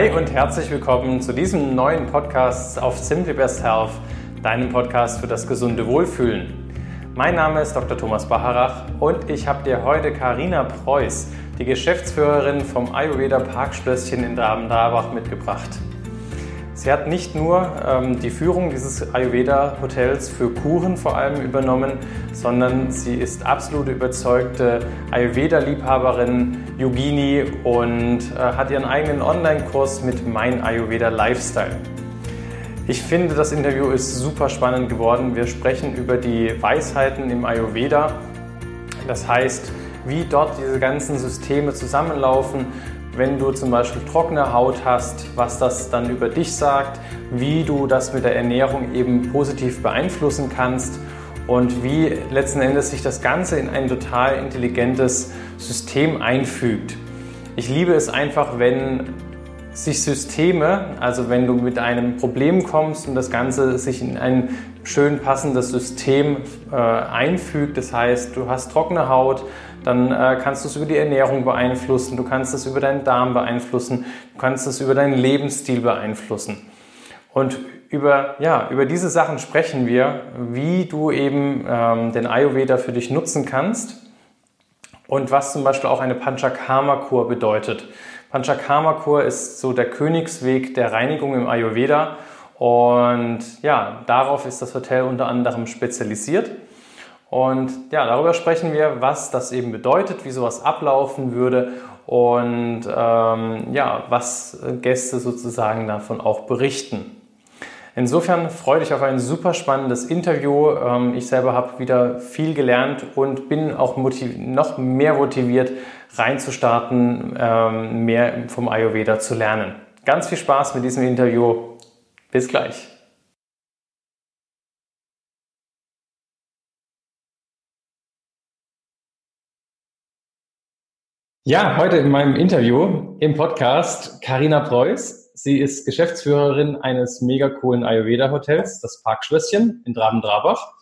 Hi und herzlich willkommen zu diesem neuen Podcast auf Simply Best Health, deinem Podcast für das gesunde Wohlfühlen. Mein Name ist Dr. Thomas Bacharach und ich habe dir heute Karina Preuß, die Geschäftsführerin vom Ayurveda Parkschlösschen in Draben-Drabach mitgebracht. Sie hat nicht nur ähm, die Führung dieses Ayurveda-Hotels für Kuren vor allem übernommen, sondern sie ist absolute überzeugte Ayurveda-Liebhaberin, Yogini und äh, hat ihren eigenen Online-Kurs mit Mein Ayurveda Lifestyle. Ich finde, das Interview ist super spannend geworden. Wir sprechen über die Weisheiten im Ayurveda. Das heißt, wie dort diese ganzen Systeme zusammenlaufen, wenn du zum Beispiel trockene Haut hast, was das dann über dich sagt, wie du das mit der Ernährung eben positiv beeinflussen kannst und wie letzten Endes sich das Ganze in ein total intelligentes System einfügt. Ich liebe es einfach, wenn sich Systeme, also wenn du mit einem Problem kommst und das Ganze sich in ein schön passendes System äh, einfügt, das heißt, du hast trockene Haut, dann äh, kannst du es über die Ernährung beeinflussen, du kannst es über deinen Darm beeinflussen, du kannst es über deinen Lebensstil beeinflussen. Und über, ja, über diese Sachen sprechen wir, wie du eben ähm, den Ayurveda für dich nutzen kannst und was zum Beispiel auch eine Panchakarma-Kur bedeutet. Panchakarma-Kur ist so der Königsweg der Reinigung im Ayurveda und ja, darauf ist das Hotel unter anderem spezialisiert. Und ja, darüber sprechen wir, was das eben bedeutet, wie sowas ablaufen würde und ähm, ja, was Gäste sozusagen davon auch berichten. Insofern freue dich auf ein super spannendes Interview. Ähm, ich selber habe wieder viel gelernt und bin auch noch mehr motiviert, reinzustarten, ähm, mehr vom Ayurveda zu lernen. Ganz viel Spaß mit diesem Interview. Bis gleich. Ja, heute in meinem Interview im Podcast Karina Preuß. Sie ist Geschäftsführerin eines mega coolen Ayurveda-Hotels, das Parkschlösschen in Draben-Drabach.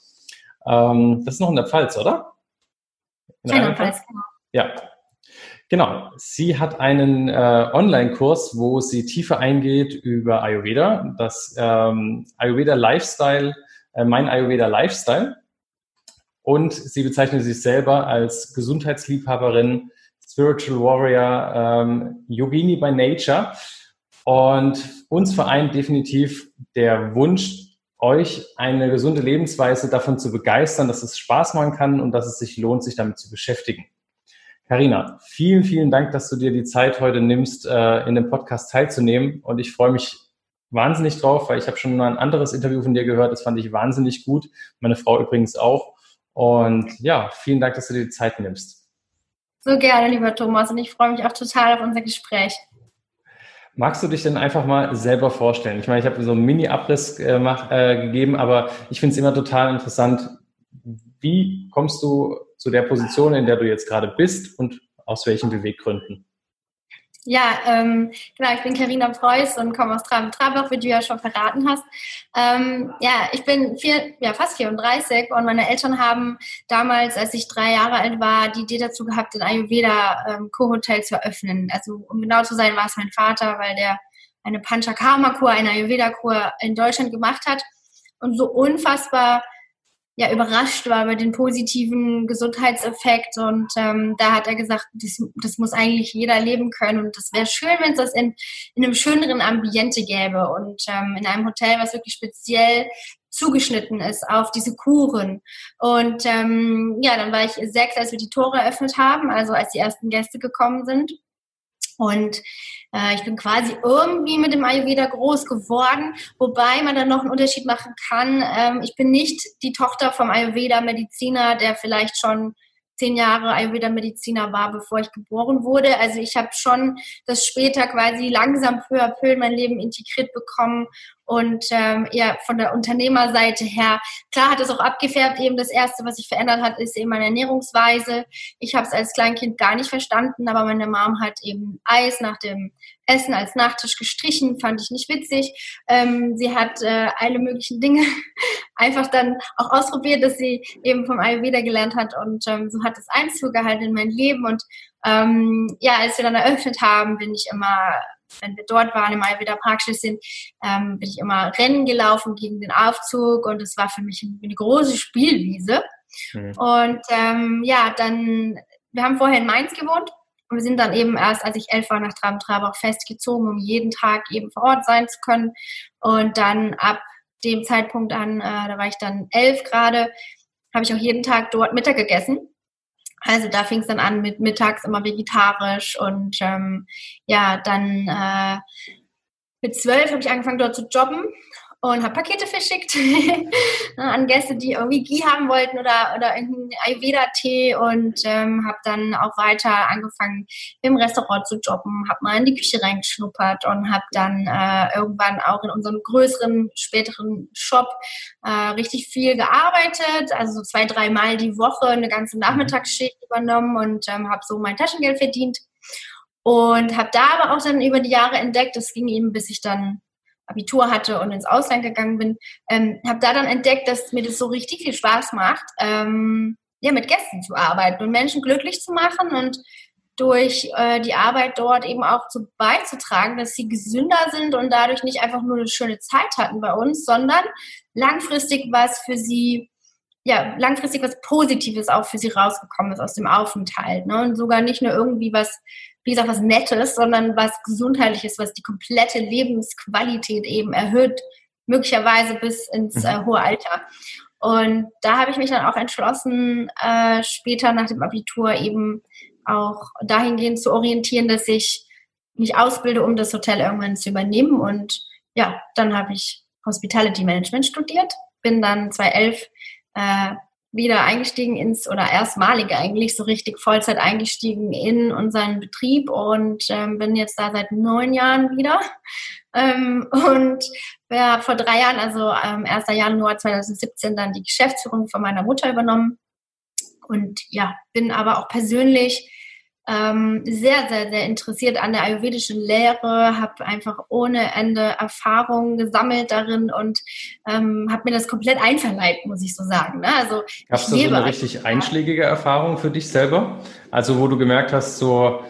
Ähm, das ist noch in der Pfalz, oder? In der Pfalz, genau. Ja, genau. Sie hat einen äh, Online-Kurs, wo sie tiefer eingeht über Ayurveda, das ähm, Ayurveda Lifestyle, äh, mein Ayurveda Lifestyle. Und sie bezeichnet sich selber als Gesundheitsliebhaberin, Spiritual Warrior, ähm, Yogini by Nature. Und uns vereint definitiv der Wunsch, euch eine gesunde Lebensweise davon zu begeistern, dass es Spaß machen kann und dass es sich lohnt, sich damit zu beschäftigen. Karina, vielen, vielen Dank, dass du dir die Zeit heute nimmst, äh, in dem Podcast teilzunehmen. Und ich freue mich wahnsinnig drauf, weil ich habe schon mal ein anderes Interview von dir gehört. Das fand ich wahnsinnig gut. Meine Frau übrigens auch. Und ja, vielen Dank, dass du dir die Zeit nimmst. So gerne, lieber Thomas. Und ich freue mich auch total auf unser Gespräch. Magst du dich denn einfach mal selber vorstellen? Ich meine, ich habe so einen Mini-Abriss äh, äh, gegeben, aber ich finde es immer total interessant. Wie kommst du zu der Position, in der du jetzt gerade bist und aus welchen Beweggründen? Ja, ähm, genau, ich bin Karina Preuß und komme aus Traben-Trabach, wie du ja schon verraten hast. Ähm, ja, ich bin vier, ja, fast 34 und meine Eltern haben damals, als ich drei Jahre alt war, die Idee dazu gehabt, ein Ayurveda ähm, Co-Hotel zu eröffnen. Also um genau zu sein, war es mein Vater, weil der eine Panchakarma-Kur, eine Ayurveda-Kur in Deutschland gemacht hat und so unfassbar ja überrascht war über den positiven Gesundheitseffekt und ähm, da hat er gesagt, das, das muss eigentlich jeder leben können und das wäre schön, wenn es das in, in einem schöneren Ambiente gäbe und ähm, in einem Hotel, was wirklich speziell zugeschnitten ist auf diese Kuren. Und ähm, ja, dann war ich sechs, als wir die Tore eröffnet haben, also als die ersten Gäste gekommen sind. Und äh, ich bin quasi irgendwie mit dem Ayurveda groß geworden, wobei man dann noch einen Unterschied machen kann. Ähm, ich bin nicht die Tochter vom Ayurveda-Mediziner, der vielleicht schon zehn Jahre Ayurveda-Mediziner war, bevor ich geboren wurde. Also ich habe schon das später quasi langsam peu à peu in mein Leben integriert bekommen und ähm, ja, von der Unternehmerseite her, klar hat es auch abgefärbt. Eben das Erste, was sich verändert hat, ist eben meine Ernährungsweise. Ich habe es als Kleinkind gar nicht verstanden, aber meine Mom hat eben Eis nach dem Essen als Nachtisch gestrichen, fand ich nicht witzig. Ähm, sie hat äh, alle möglichen Dinge einfach dann auch ausprobiert, dass sie eben vom Ayurveda gelernt hat und ähm, so hat es Einzug gehalten in mein Leben und ähm, ja, als wir dann eröffnet haben, bin ich immer wenn wir dort waren im Ayurveda Praxis ähm, bin ich immer Rennen gelaufen gegen den Aufzug und es war für mich eine große Spielwiese. Mhm. Und ähm, ja, dann, wir haben vorher in Mainz gewohnt und wir sind dann eben erst, als ich elf war, nach Traben-Trabach festgezogen, um jeden Tag eben vor Ort sein zu können. Und dann ab dem Zeitpunkt an, äh, da war ich dann elf gerade, habe ich auch jeden Tag dort Mittag gegessen. Also da fing es dann an mit mittags immer vegetarisch und ähm, ja, dann äh, mit zwölf habe ich angefangen dort zu jobben und habe Pakete verschickt an Gäste, die irgendwie Ghee haben wollten oder, oder irgendeinen Ayurveda-Tee und ähm, habe dann auch weiter angefangen im Restaurant zu jobben, habe mal in die Küche reingeschnuppert und habe dann äh, irgendwann auch in unserem größeren, späteren Shop äh, richtig viel gearbeitet, also so zwei, dreimal die Woche eine ganze mhm. Nachmittagsschicht übernommen und ähm, habe so mein Taschengeld verdient. Und habe da aber auch dann über die Jahre entdeckt, das ging eben, bis ich dann Abitur hatte und ins Ausland gegangen bin, ähm, habe da dann entdeckt, dass mir das so richtig viel Spaß macht, ähm, ja, mit Gästen zu arbeiten und Menschen glücklich zu machen und durch äh, die Arbeit dort eben auch zu beizutragen, dass sie gesünder sind und dadurch nicht einfach nur eine schöne Zeit hatten bei uns, sondern langfristig was für sie, ja, langfristig was Positives auch für sie rausgekommen ist aus dem Aufenthalt. Ne? Und sogar nicht nur irgendwie was wie gesagt, was Nettes, sondern was Gesundheitliches, was die komplette Lebensqualität eben erhöht, möglicherweise bis ins mhm. äh, hohe Alter. Und da habe ich mich dann auch entschlossen, äh, später nach dem Abitur eben auch dahingehend zu orientieren, dass ich mich ausbilde, um das Hotel irgendwann zu übernehmen. Und ja, dann habe ich Hospitality Management studiert, bin dann 2011 äh, wieder eingestiegen ins, oder erstmalige eigentlich, so richtig Vollzeit eingestiegen in unseren Betrieb und ähm, bin jetzt da seit neun Jahren wieder. Ähm, und ja, vor drei Jahren, also ähm, 1. Januar 2017, dann die Geschäftsführung von meiner Mutter übernommen. Und ja, bin aber auch persönlich ähm, sehr, sehr, sehr interessiert an der ayurvedischen Lehre, habe einfach ohne Ende Erfahrungen gesammelt darin und ähm, habe mir das komplett einverleibt, muss ich so sagen. Ne? Also Gab es da so eine richtig einschlägige Erfahrung für dich selber? Also wo du gemerkt hast, so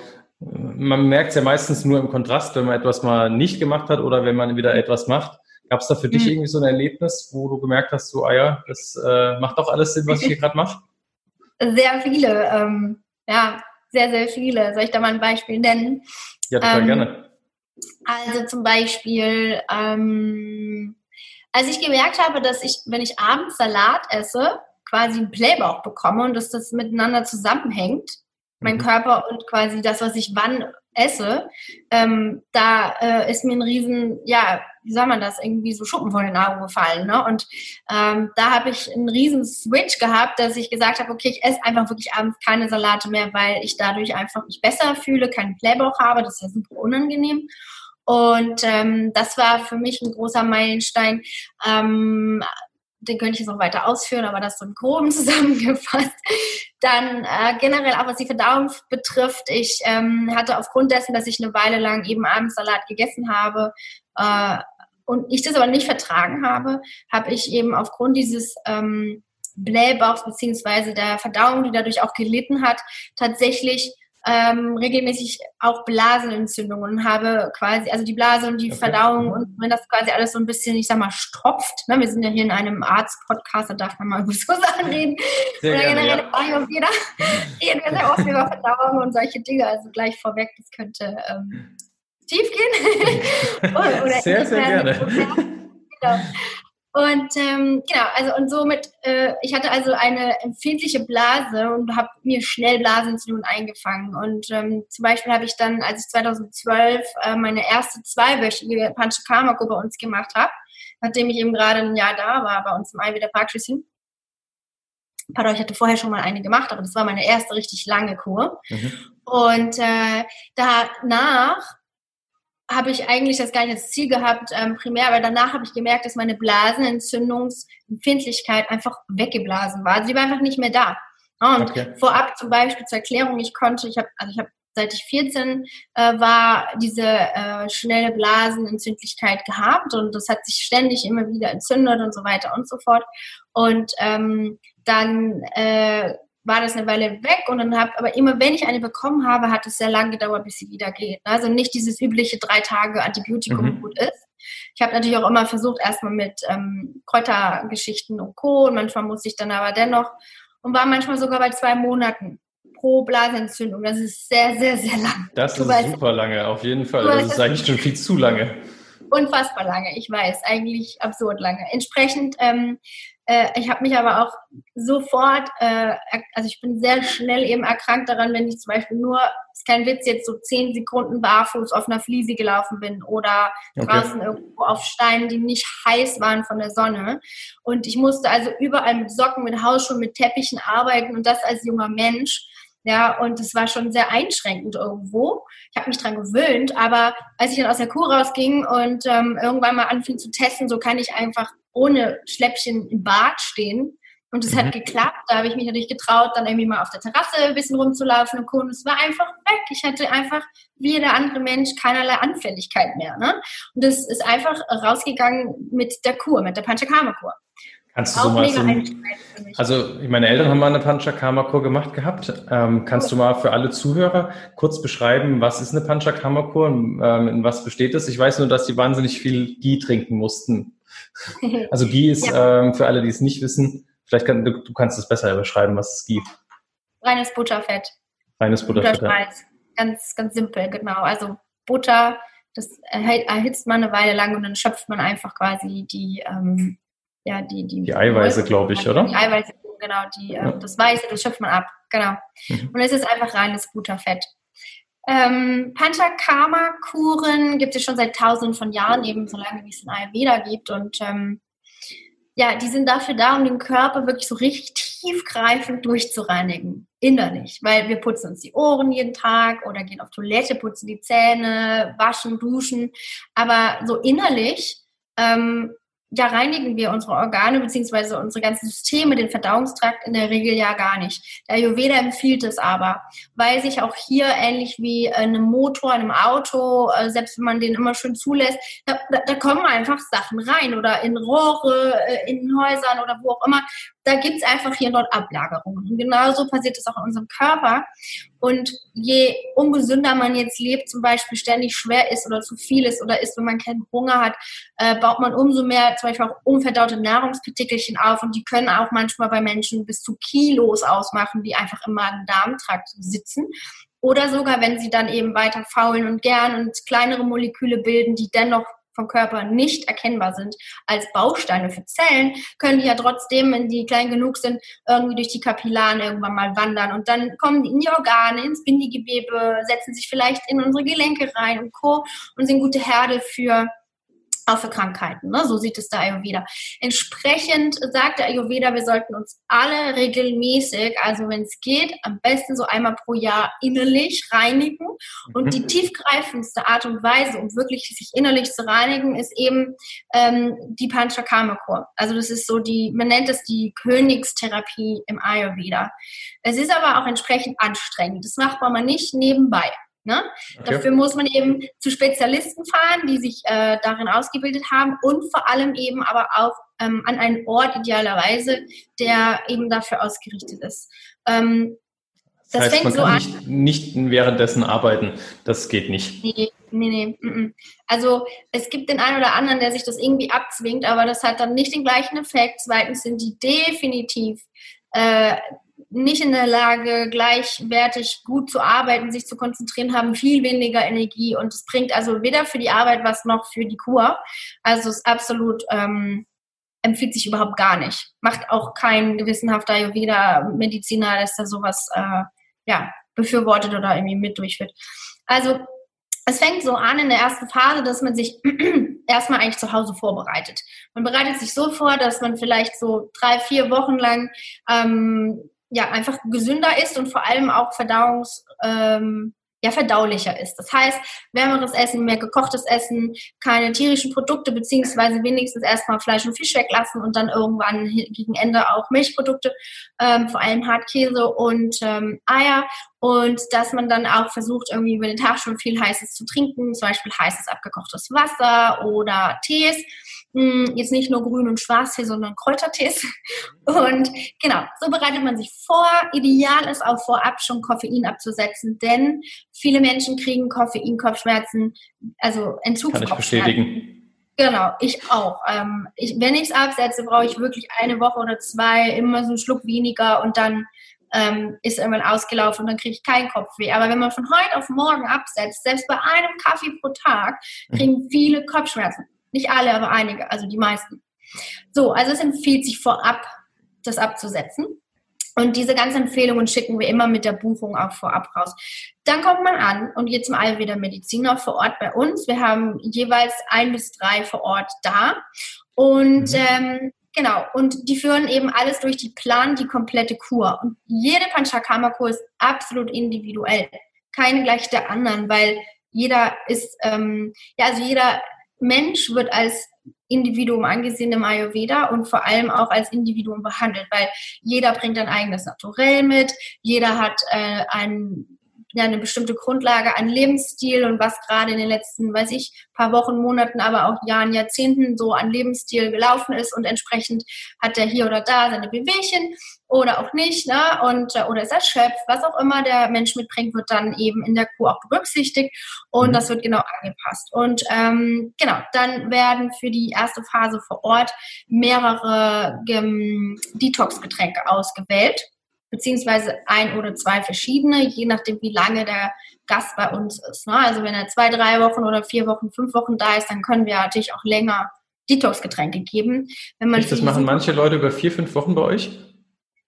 man merkt es ja meistens nur im Kontrast, wenn man etwas mal nicht gemacht hat oder wenn man wieder etwas macht. Gab es da für dich mhm. irgendwie so ein Erlebnis, wo du gemerkt hast, so, ah ja, das äh, macht doch alles Sinn, was ich hier gerade mache? Sehr viele. Ähm, ja, sehr, sehr viele. Soll ich da mal ein Beispiel nennen? Ja, total ähm, gerne. Also zum Beispiel, ähm, als ich gemerkt habe, dass ich, wenn ich abends Salat esse, quasi einen Playbauch bekomme und dass das miteinander zusammenhängt, mein mhm. Körper und quasi das, was ich wann esse, ähm, da äh, ist mir ein riesen, ja, wie soll man das, irgendwie so Schuppen vor den Augen gefallen. Ne? Und ähm, da habe ich einen riesen Switch gehabt, dass ich gesagt habe, okay, ich esse einfach wirklich abends keine Salate mehr, weil ich dadurch einfach mich besser fühle, keinen Playbauch habe, das ist ja super unangenehm. Und ähm, das war für mich ein großer Meilenstein. Ähm, den könnte ich jetzt noch weiter ausführen, aber das so im Groben zusammengefasst. Dann äh, generell auch was die Verdauung betrifft, ich ähm, hatte aufgrund dessen, dass ich eine Weile lang eben abends Salat gegessen habe äh, und ich das aber nicht vertragen habe, habe ich eben aufgrund dieses ähm, Blähbauchs beziehungsweise der Verdauung, die dadurch auch gelitten hat, tatsächlich ähm, regelmäßig auch Blasenentzündungen und habe quasi, also die Blase und die okay. Verdauung mhm. und wenn das quasi alles so ein bisschen, ich sag mal, stopft, ne? wir sind ja hier in einem Arzt-Podcast, da darf man mal über so Sachen reden. Sehr oder gerne, generell ja. auf jeder reden wir sehr oft über Verdauung und solche Dinge, also gleich vorweg, das könnte ähm, tief gehen. oder, oder sehr, sehr gerne. Genau. Und ähm, genau, also und somit, äh, ich hatte also eine empfindliche Blase und habe mir schnell Blasenentzündungen eingefangen. Und ähm, zum Beispiel habe ich dann, als ich 2012 äh, meine erste zweiwöchige Panchakarma-Kur bei uns gemacht habe, nachdem ich eben gerade ein Jahr da war, bei uns im Ayurveda Praxis. Pardon, ich hatte vorher schon mal eine gemacht, aber das war meine erste richtig lange Kur. Mhm. Und äh, danach habe ich eigentlich das gar nicht als Ziel gehabt, ähm, primär, aber danach habe ich gemerkt, dass meine Blasenentzündungsempfindlichkeit einfach weggeblasen war. Also die war einfach nicht mehr da. Und okay. vorab zum Beispiel zur Erklärung, ich konnte, ich habe, also ich habe seit ich 14 äh, war, diese äh, schnelle Blasenentzündlichkeit gehabt und das hat sich ständig immer wieder entzündet und so weiter und so fort. Und ähm, dann äh, war das eine Weile weg und dann habe, aber immer wenn ich eine bekommen habe, hat es sehr lange gedauert, bis sie wieder geht. Also nicht dieses übliche drei Tage Antibiotikum mhm. gut ist. Ich habe natürlich auch immer versucht, erstmal mit ähm, Kräutergeschichten und Co. Und manchmal musste ich dann aber dennoch und war manchmal sogar bei zwei Monaten pro Blasenentzündung. Das ist sehr, sehr, sehr lang. Das du ist weißt, super lange, auf jeden Fall. Das ist eigentlich schon viel zu lange. Unfassbar lange, ich weiß, eigentlich absurd lange. Entsprechend ähm, äh, ich habe mich aber auch sofort, äh, also ich bin sehr schnell eben erkrankt daran, wenn ich zum Beispiel nur, ist kein Witz, jetzt so zehn Sekunden barfuß auf einer Fliese gelaufen bin oder okay. draußen irgendwo auf Steinen, die nicht heiß waren von der Sonne. Und ich musste also überall mit Socken, mit Hausschuhen, mit Teppichen arbeiten und das als junger Mensch. Ja, und es war schon sehr einschränkend irgendwo. Ich habe mich dran gewöhnt, aber als ich dann aus der Kuh rausging und ähm, irgendwann mal anfing zu testen, so kann ich einfach ohne Schläppchen im Bad stehen. Und es mhm. hat geklappt. Da habe ich mich natürlich getraut, dann irgendwie mal auf der Terrasse ein bisschen rumzulaufen und Co. Und es war einfach weg. Ich hatte einfach, wie jeder andere Mensch, keinerlei Anfälligkeit mehr. Ne? Und es ist einfach rausgegangen mit der Kur, mit der Panchakarma-Kur. Kannst du so mal so, also meine Eltern haben mal eine Panchakarma-Kur gemacht gehabt. Ähm, kannst du mal für alle Zuhörer kurz beschreiben, was ist eine Panchakarma-Kur und ähm, in was besteht es? Ich weiß nur, dass sie wahnsinnig viel Ghee trinken mussten. Also Ghee ist ja. ähm, für alle, die es nicht wissen, vielleicht kann, du, du kannst es besser beschreiben, was ist Ghee? Reines Butterfett. Reines Butterfett. Ja. Ganz, ganz simpel, genau. Also Butter, das erhitzt man eine Weile lang und dann schöpft man einfach quasi die, ähm, ja, die, die, die Eiweiße, glaube ich, oder? Die Eiweiße, genau, die, äh, ja. das Weiße, das schöpft man ab, genau. Mhm. Und es ist einfach reines Butterfett. Ähm, Panchakarma-Kuren gibt es schon seit tausenden von Jahren, eben so lange wie es in Ayurveda gibt. Und ähm, ja, die sind dafür da, um den Körper wirklich so richtig tiefgreifend durchzureinigen, innerlich. Weil wir putzen uns die Ohren jeden Tag oder gehen auf Toilette, putzen die Zähne, waschen, duschen. Aber so innerlich ähm, ja, reinigen wir unsere Organe bzw. unsere ganzen Systeme, den Verdauungstrakt in der Regel ja gar nicht. Der Ayurveda empfiehlt es aber, weil sich auch hier ähnlich wie einem Motor, einem Auto, äh, selbst wenn man den immer schön zulässt, da, da, da kommen einfach Sachen rein oder in Rohre, äh, in Häusern oder wo auch immer da gibt es einfach hier und dort Ablagerungen. Und genauso passiert es auch in unserem Körper. Und je ungesünder man jetzt lebt, zum Beispiel ständig schwer ist oder zu viel ist oder ist, wenn man keinen Hunger hat, äh, baut man umso mehr zum Beispiel auch unverdaute Nahrungspartikelchen auf und die können auch manchmal bei Menschen bis zu Kilos ausmachen, die einfach im Magen-Darm-Trakt sitzen. Oder sogar, wenn sie dann eben weiter faulen und gern und kleinere Moleküle bilden, die dennoch vom Körper nicht erkennbar sind als Bausteine für Zellen, können die ja trotzdem, wenn die klein genug sind, irgendwie durch die Kapillaren irgendwann mal wandern und dann kommen die in die Organe, ins Bindegewebe, setzen sich vielleicht in unsere Gelenke rein und Co. und sind gute Herde für auch für Krankheiten. Ne? So sieht es der Ayurveda. Entsprechend sagt der Ayurveda, wir sollten uns alle regelmäßig, also wenn es geht, am besten so einmal pro Jahr innerlich reinigen. Und mhm. die tiefgreifendste Art und Weise, um wirklich sich innerlich zu reinigen, ist eben ähm, die Panchakarma-Kur. Also das ist so die, man nennt es die Königstherapie im Ayurveda. Es ist aber auch entsprechend anstrengend. Das macht man nicht nebenbei. Ne? Okay. Dafür muss man eben zu Spezialisten fahren, die sich äh, darin ausgebildet haben und vor allem eben aber auch ähm, an einen Ort idealerweise, der eben dafür ausgerichtet ist. Ähm, das, das heißt, man so kann nicht, nicht, währenddessen arbeiten. Das geht nicht. Nee, nee, nee. Mm, mm. Also es gibt den einen oder anderen, der sich das irgendwie abzwingt, aber das hat dann nicht den gleichen Effekt. Zweitens sind die definitiv äh, nicht in der Lage, gleichwertig gut zu arbeiten, sich zu konzentrieren, haben viel weniger Energie und es bringt also weder für die Arbeit was noch für die Kur. Also es ist absolut ähm, empfiehlt sich überhaupt gar nicht. Macht auch kein gewissenhafter Ayurveda-Mediziner, dass da sowas äh, ja, befürwortet oder irgendwie mit durchführt. Also es fängt so an in der ersten Phase, dass man sich erstmal eigentlich zu Hause vorbereitet. Man bereitet sich so vor, dass man vielleicht so drei, vier Wochen lang ähm, ja einfach gesünder ist und vor allem auch verdauungs ähm, ja, verdaulicher ist. Das heißt, wärmeres Essen, mehr gekochtes Essen, keine tierischen Produkte, beziehungsweise wenigstens erstmal Fleisch und Fisch weglassen und dann irgendwann gegen Ende auch Milchprodukte, ähm, vor allem Hartkäse und ähm, Eier. Und dass man dann auch versucht, irgendwie über den Tag schon viel Heißes zu trinken, zum Beispiel heißes abgekochtes Wasser oder Tees jetzt nicht nur Grün- und Schwarztee, sondern Kräutertees. Und genau, so bereitet man sich vor. Ideal ist auch vorab schon Koffein abzusetzen, denn viele Menschen kriegen Koffein-Kopfschmerzen, also Entzugskopfschmerzen. Kann ich bestätigen. Genau, ich auch. Ähm, ich, wenn ich es absetze, brauche ich wirklich eine Woche oder zwei, immer so einen Schluck weniger und dann ähm, ist irgendwann ausgelaufen und dann kriege ich keinen Kopfweh. Aber wenn man von heute auf morgen absetzt, selbst bei einem Kaffee pro Tag, kriegen mhm. viele Kopfschmerzen. Nicht alle, aber einige, also die meisten. So, also es empfiehlt sich vorab, das abzusetzen. Und diese ganzen Empfehlungen schicken wir immer mit der Buchung auch vorab raus. Dann kommt man an und geht zum Ayurveda Mediziner vor Ort bei uns. Wir haben jeweils ein bis drei vor Ort da. Und mhm. ähm, Genau, und die führen eben alles durch die Plan, die komplette Kur. Und jede Panchakarma-Kur ist absolut individuell. Keine gleich der anderen, weil jeder ist, ähm, ja, also jeder Mensch wird als Individuum angesehen im Ayurveda und vor allem auch als Individuum behandelt, weil jeder bringt ein eigenes Naturell mit, jeder hat äh, ein ja, eine bestimmte Grundlage an Lebensstil und was gerade in den letzten, weiß ich, paar Wochen, Monaten, aber auch Jahren, Jahrzehnten so an Lebensstil gelaufen ist und entsprechend hat er hier oder da seine Bewegchen oder auch nicht, ne? Und äh, oder ist erschöpft, was auch immer der Mensch mitbringt, wird dann eben in der Kuh auch berücksichtigt und mhm. das wird genau angepasst. Und ähm, genau, dann werden für die erste Phase vor Ort mehrere ähm, Detox-Getränke ausgewählt beziehungsweise ein oder zwei verschiedene, je nachdem, wie lange der Gast bei uns ist. Ne? Also wenn er zwei, drei Wochen oder vier Wochen, fünf Wochen da ist, dann können wir natürlich auch länger Detox-Getränke geben. Wenn man Echt, das machen manche Leute über vier, fünf Wochen bei euch?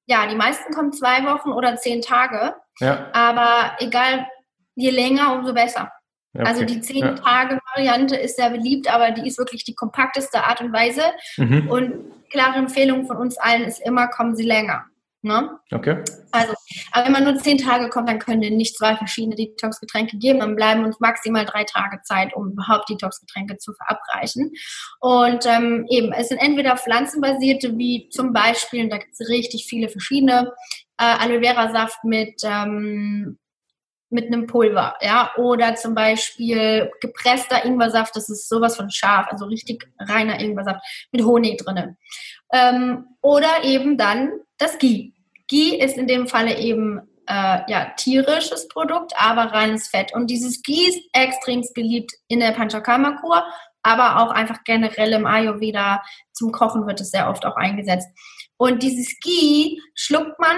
Ja, die meisten kommen zwei Wochen oder zehn Tage. Ja. Aber egal, je länger, umso besser. Ja, also okay. Also die zehn Tage Variante ist sehr beliebt, aber die ist wirklich die kompakteste Art und Weise. Mhm. Und klare Empfehlung von uns allen ist immer, kommen Sie länger. Ne? Okay. Also, aber wenn man nur zehn Tage kommt, dann können wir nicht zwei verschiedene Detox-Getränke geben. Dann bleiben uns maximal drei Tage Zeit, um überhaupt Detox-Getränke zu verabreichen. Und ähm, eben, es sind entweder pflanzenbasierte, wie zum Beispiel, und da gibt es richtig viele verschiedene, äh, Aloe Vera Saft mit ähm, mit einem Pulver, ja, oder zum Beispiel gepresster Ingwersaft, das ist sowas von scharf, also richtig reiner Ingwersaft mit Honig drinnen. Ähm, oder eben dann das Ghee. Ghee ist in dem Falle eben äh, ja, tierisches Produkt, aber reines Fett. Und dieses Ghee ist extrem beliebt in der Panchakarma-Kur, aber auch einfach generell im Ayurveda. Zum Kochen wird es sehr oft auch eingesetzt. Und dieses Ghee schluckt man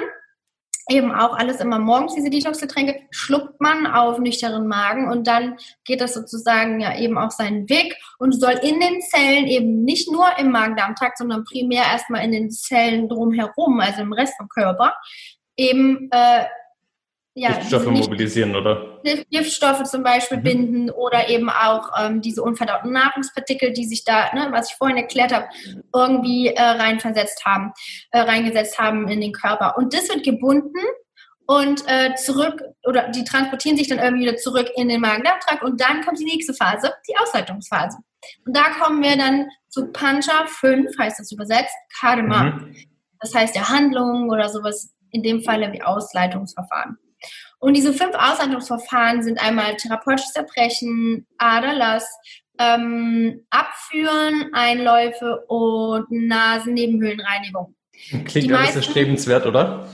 eben auch alles immer morgens, diese Detox-Getränke, schluckt man auf nüchternen Magen und dann geht das sozusagen ja eben auch seinen Weg und soll in den Zellen eben nicht nur im Magen-Darm-Trakt, sondern primär erstmal in den Zellen drumherum, also im Rest vom Körper, eben äh, ja, Giftstoffe mobilisieren, oder? Giftstoffe zum Beispiel mhm. binden oder eben auch ähm, diese unverdauten Nahrungspartikel, die sich da, ne, was ich vorhin erklärt habe, irgendwie äh, reinversetzt haben, äh, reingesetzt haben in den Körper. Und das wird gebunden und äh, zurück, oder die transportieren sich dann irgendwie wieder zurück in den Magen-Darm-Trakt und dann kommt die nächste Phase, die Ausleitungsphase. Und da kommen wir dann zu Pancha 5, heißt das übersetzt, Karma. Mhm. Das heißt ja Handlungen oder sowas, in dem Falle wie Ausleitungsverfahren. Und diese fünf Aushandlungsverfahren sind einmal therapeutisches Erbrechen, Aderlass, ähm, Abführen, Einläufe und Nasennebenhöhlenreinigung. Klingt die alles erstrebenswert, oder?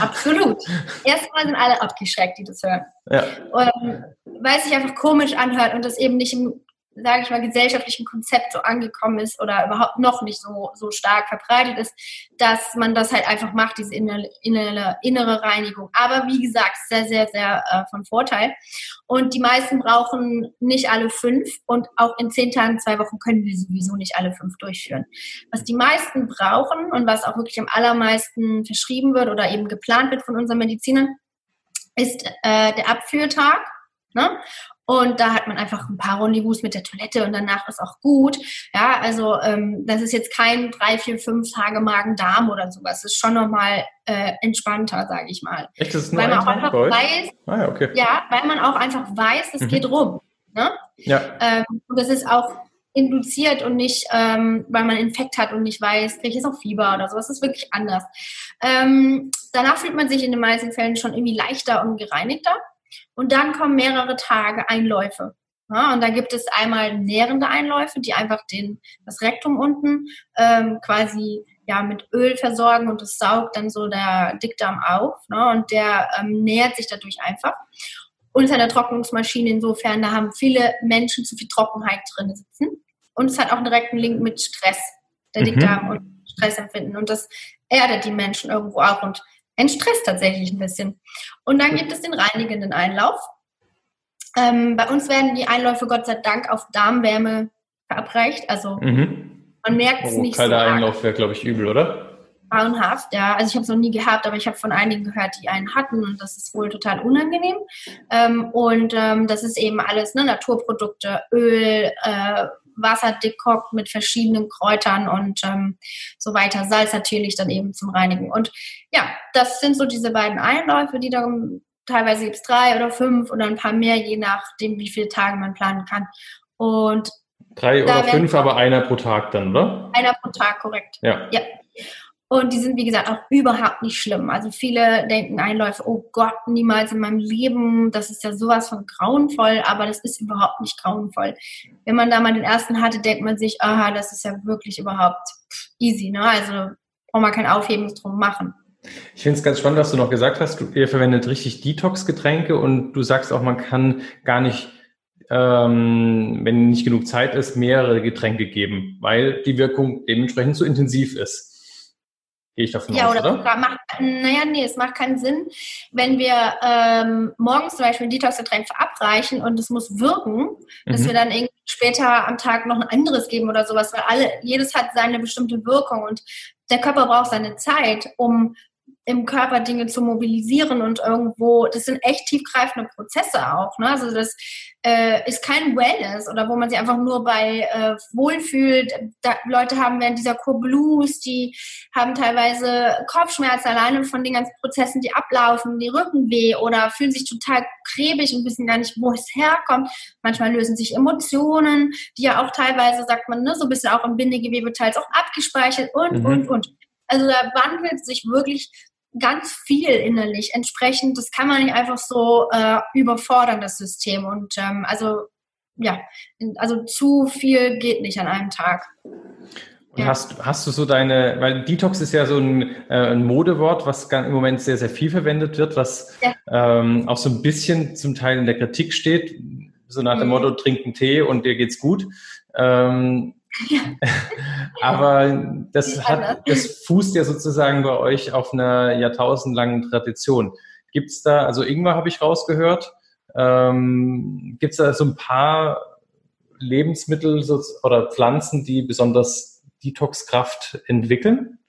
Absolut. Erstmal sind alle abgeschreckt, die das hören. Ja. Und, weil es sich einfach komisch anhört und das eben nicht im sage ich mal, gesellschaftlichen Konzept so angekommen ist oder überhaupt noch nicht so, so stark verbreitet ist, dass man das halt einfach macht, diese innere, innere, innere Reinigung. Aber wie gesagt, sehr, sehr, sehr äh, von Vorteil. Und die meisten brauchen nicht alle fünf und auch in zehn Tagen, zwei Wochen können wir sowieso nicht alle fünf durchführen. Was die meisten brauchen und was auch wirklich am allermeisten verschrieben wird oder eben geplant wird von unseren Medizinern, ist äh, der Abführtag. Ne? Und da hat man einfach ein paar Rendezvous mit der Toilette und danach ist auch gut. Ja, also ähm, das ist jetzt kein drei, vier, fünf Tage Magen-Darm oder sowas. Das ist schon nochmal äh, entspannter, sage ich mal. Echt, das ist nur weil man auch einfach weiß, ah, ja, okay. ja, weil man auch einfach weiß, es mhm. geht rum. Ne? Ja. Ähm, und das ist auch induziert und nicht, ähm, weil man Infekt hat und nicht weiß, kriege ich jetzt auch Fieber oder sowas. Das ist wirklich anders. Ähm, danach fühlt man sich in den meisten Fällen schon irgendwie leichter und gereinigter. Und dann kommen mehrere Tage Einläufe. Ja, und da gibt es einmal nährende Einläufe, die einfach den, das Rektum unten ähm, quasi ja, mit Öl versorgen und das saugt dann so der Dickdarm auf ne, und der ähm, nährt sich dadurch einfach. Und es ist eine Trocknungsmaschine insofern, da haben viele Menschen zu viel Trockenheit drin sitzen. Und es hat auch einen Link mit Stress, der Dickdarm mhm. und Stressempfinden. Und das erdet die Menschen irgendwo auch und entstresst tatsächlich ein bisschen. Und dann gibt es den reinigenden Einlauf. Ähm, bei uns werden die Einläufe Gott sei Dank auf Darmwärme verabreicht. Also mhm. man merkt es oh, nicht kalter so. Kalter Einlauf wäre, glaube ich, übel, oder? Grauenhaft, ja. Also ich habe es noch nie gehabt, aber ich habe von einigen gehört, die einen hatten und das ist wohl total unangenehm. Ähm, und ähm, das ist eben alles ne, Naturprodukte, Öl, äh, Wasser dekokt mit verschiedenen Kräutern und ähm, so weiter. Salz natürlich dann eben zum Reinigen. Und ja, das sind so diese beiden Einläufe, die dann teilweise gibt es drei oder fünf oder ein paar mehr, je nachdem, wie viele Tage man planen kann. Und drei oder fünf, aber einer pro Tag dann, oder? Einer pro Tag, korrekt. Ja. ja. Und die sind, wie gesagt, auch überhaupt nicht schlimm. Also viele denken Einläufe, oh Gott, niemals in meinem Leben, das ist ja sowas von grauenvoll, aber das ist überhaupt nicht grauenvoll. Wenn man da mal den ersten hatte, denkt man sich, aha, das ist ja wirklich überhaupt easy, ne? Also braucht man kein Aufhebens drum machen. Ich finde es ganz spannend, was du noch gesagt hast. Du, ihr verwendet richtig Detox-Getränke und du sagst auch, man kann gar nicht, ähm, wenn nicht genug Zeit ist, mehrere Getränke geben, weil die Wirkung dementsprechend zu intensiv ist. Gehe ich davon ja, aus, oder? oder? Macht, naja, nee, es macht keinen Sinn, wenn wir ähm, morgens zum Beispiel ein Detox-Getränk verabreichen und es muss wirken, mhm. dass wir dann irgendwie später am Tag noch ein anderes geben oder sowas, weil alle, jedes hat seine bestimmte Wirkung und der Körper braucht seine Zeit, um im Körper Dinge zu mobilisieren und irgendwo, das sind echt tiefgreifende Prozesse auch. Ne? Also das äh, ist kein Wellness oder wo man sich einfach nur bei äh, wohlfühlt. Da, Leute haben während dieser Kur Blues, die haben teilweise Kopfschmerzen alleine von den ganzen Prozessen, die ablaufen, die Rückenweh oder fühlen sich total krebig und wissen gar nicht, wo es herkommt. Manchmal lösen sich Emotionen, die ja auch teilweise, sagt man, ne, so ein bisschen auch im Bindegewebe teils auch abgespeichert und, mhm. und, und. Also da wandelt sich wirklich ganz viel innerlich. Entsprechend, das kann man nicht einfach so äh, überfordern, das System. Und ähm, also ja, also zu viel geht nicht an einem Tag. Und ja. hast, hast du so deine, weil Detox ist ja so ein, äh, ein Modewort, was im Moment sehr, sehr viel verwendet wird, was ja. ähm, auch so ein bisschen zum Teil in der Kritik steht, so nach dem mhm. Motto, trink einen Tee und dir geht's gut. Ähm, ja. Aber das, hat, das fußt ja sozusagen bei euch auf einer jahrtausendlangen Tradition. Gibt es da, also Ingwer habe ich rausgehört, ähm, gibt es da so ein paar Lebensmittel oder Pflanzen, die besonders Detoxkraft entwickeln?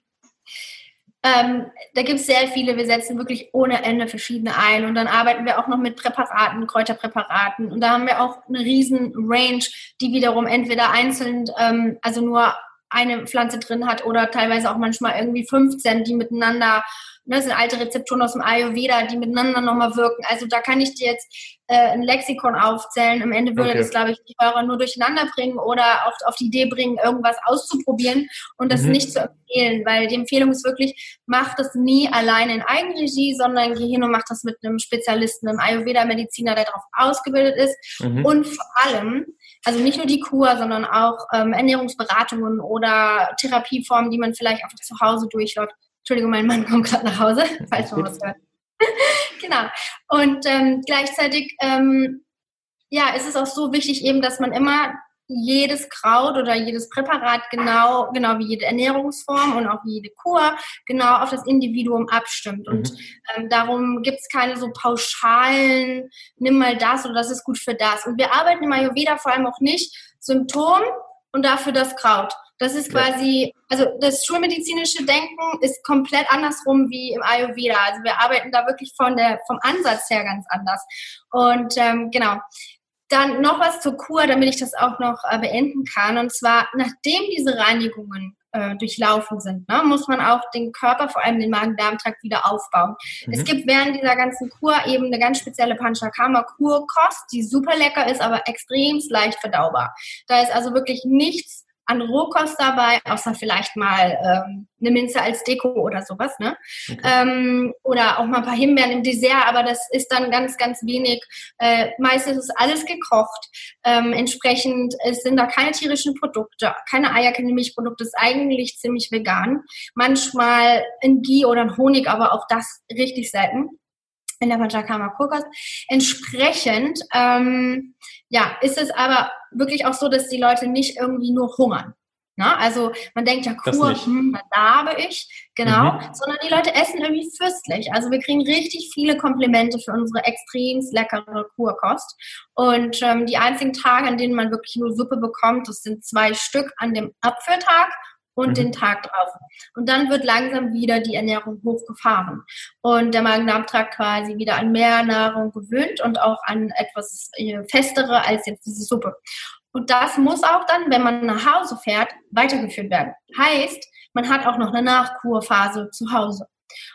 Ähm, da gibt es sehr viele. Wir setzen wirklich ohne Ende verschiedene ein. Und dann arbeiten wir auch noch mit Präparaten, Kräuterpräparaten. Und da haben wir auch eine riesen Range, die wiederum entweder einzeln, ähm, also nur eine Pflanze drin hat oder teilweise auch manchmal irgendwie 15, die miteinander das sind alte Rezepturen aus dem Ayurveda, die miteinander nochmal wirken. Also da kann ich dir jetzt äh, ein Lexikon aufzählen. Am Ende würde okay. das, glaube ich, die Hörer nur durcheinander bringen oder auch auf die Idee bringen, irgendwas auszuprobieren und das mhm. nicht zu empfehlen, weil die Empfehlung ist wirklich, mach das nie alleine in Eigenregie, sondern geh hin und mach das mit einem Spezialisten, einem Ayurveda-Mediziner, der darauf ausgebildet ist mhm. und vor allem also nicht nur die Kur, sondern auch ähm, Ernährungsberatungen oder Therapieformen, die man vielleicht auch zu Hause durchläuft, Entschuldigung, mein Mann kommt gerade nach Hause, falls man was hört. genau. Und ähm, gleichzeitig, ähm, ja, ist es auch so wichtig eben, dass man immer jedes Kraut oder jedes Präparat genau, genau wie jede Ernährungsform und auch jede Kur genau auf das Individuum abstimmt. Und mhm. ähm, darum gibt es keine so pauschalen, nimm mal das oder das ist gut für das. Und wir arbeiten im Ayurveda vor allem auch nicht Symptom und dafür das Kraut. Das ist quasi, also das schulmedizinische Denken ist komplett andersrum wie im Ayurveda. Also wir arbeiten da wirklich von der, vom Ansatz her ganz anders. Und ähm, genau. Dann noch was zur Kur, damit ich das auch noch äh, beenden kann. Und zwar, nachdem diese Reinigungen äh, durchlaufen sind, ne, muss man auch den Körper, vor allem den Magen-Darm-Trakt, wieder aufbauen. Mhm. Es gibt während dieser ganzen Kur eben eine ganz spezielle Panchakarma-Kurkost, die super lecker ist, aber extrem leicht verdaubar. Da ist also wirklich nichts an Rohkost dabei, außer vielleicht mal ähm, eine Minze als Deko oder sowas, ne? Okay. Ähm, oder auch mal ein paar Himbeeren im Dessert, aber das ist dann ganz, ganz wenig. Äh, meistens ist alles gekocht. Ähm, entsprechend es sind da keine tierischen Produkte, keine Eier, keine Milchprodukte, ist eigentlich ziemlich vegan. Manchmal ein Ghee oder ein Honig, aber auch das richtig selten in der Panchakarma Kurkost. Entsprechend ähm, ja, ist es aber wirklich auch so, dass die Leute nicht irgendwie nur hungern. Na, also man denkt ja, Kur, hm, da habe ich, genau, mhm. sondern die Leute essen irgendwie fürstlich. Also wir kriegen richtig viele Komplimente für unsere extrem leckere Kurkost. Und ähm, die einzigen Tage, an denen man wirklich nur Suppe bekommt, das sind zwei Stück an dem Apfeltag und mhm. den Tag drauf. Und dann wird langsam wieder die Ernährung hochgefahren und der Magen-Darm-Trakt quasi wieder an mehr Nahrung gewöhnt und auch an etwas äh, festere als jetzt diese Suppe. Und das muss auch dann, wenn man nach Hause fährt, weitergeführt werden. Heißt, man hat auch noch eine Nachkurphase zu Hause.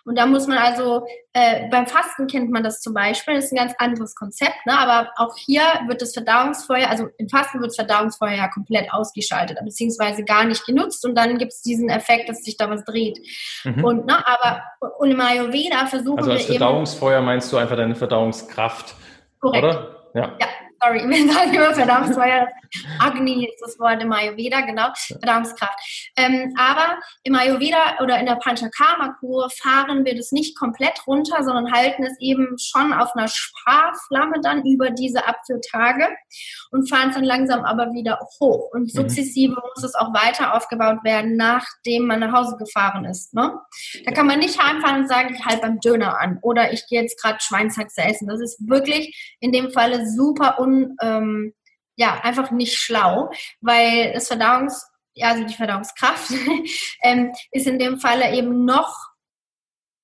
Und da muss man also, äh, beim Fasten kennt man das zum Beispiel, das ist ein ganz anderes Konzept, ne? aber auch hier wird das Verdauungsfeuer, also im Fasten wird das Verdauungsfeuer ja komplett ausgeschaltet, beziehungsweise gar nicht genutzt und dann gibt es diesen Effekt, dass sich da was dreht. Mhm. Und, ne, aber und im Ayurveda versuchen wir. Also als Verdauungsfeuer meinst du einfach deine Verdauungskraft, korrekt. oder? Ja. ja sorry, wir sagen immer Verdauungsfeuer. Agni ist das Wort im Ayurveda, genau, Verdauungskraft. Ähm, aber im Ayurveda oder in der Panchakarma-Kur fahren wir das nicht komplett runter, sondern halten es eben schon auf einer Sparflamme dann über diese Abführtage und fahren es dann langsam aber wieder hoch. Und mhm. sukzessive mhm. muss es auch weiter aufgebaut werden, nachdem man nach Hause gefahren ist. Ne? Da kann man nicht heimfahren und sagen, ich halte beim Döner an oder ich gehe jetzt gerade Schweinshaxe essen. Das ist wirklich in dem Falle super un, ähm, ja, einfach nicht schlau, weil das Verdauungs, ja, also die Verdauungskraft ähm, ist in dem Falle eben noch,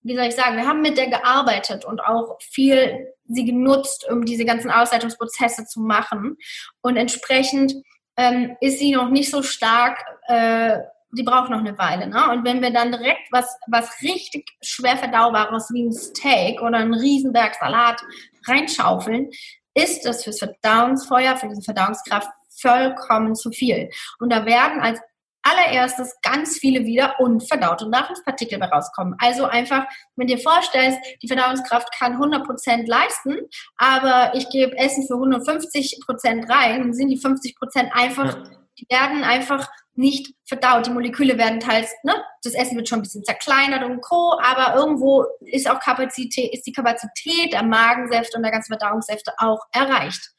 wie soll ich sagen, wir haben mit der gearbeitet und auch viel sie genutzt, um diese ganzen Ausleitungsprozesse zu machen. Und entsprechend ähm, ist sie noch nicht so stark, äh, die braucht noch eine Weile. Ne? Und wenn wir dann direkt was, was richtig schwer verdaubares wie ein Steak oder ein Riesenberg Salat reinschaufeln, ist das fürs Verdauungsfeuer, für diese Verdauungskraft vollkommen zu viel. Und da werden als allererstes ganz viele wieder unverdaute Nahrungspartikel rauskommen. Also einfach, wenn dir vorstellst, die Verdauungskraft kann 100% leisten, aber ich gebe Essen für 150% rein, dann sind die 50% einfach, die werden einfach nicht verdaut. Die Moleküle werden teils, ne, das Essen wird schon ein bisschen zerkleinert und Co., aber irgendwo ist auch Kapazität, ist die Kapazität der Magensäfte und der ganzen Verdauungssäfte auch erreicht.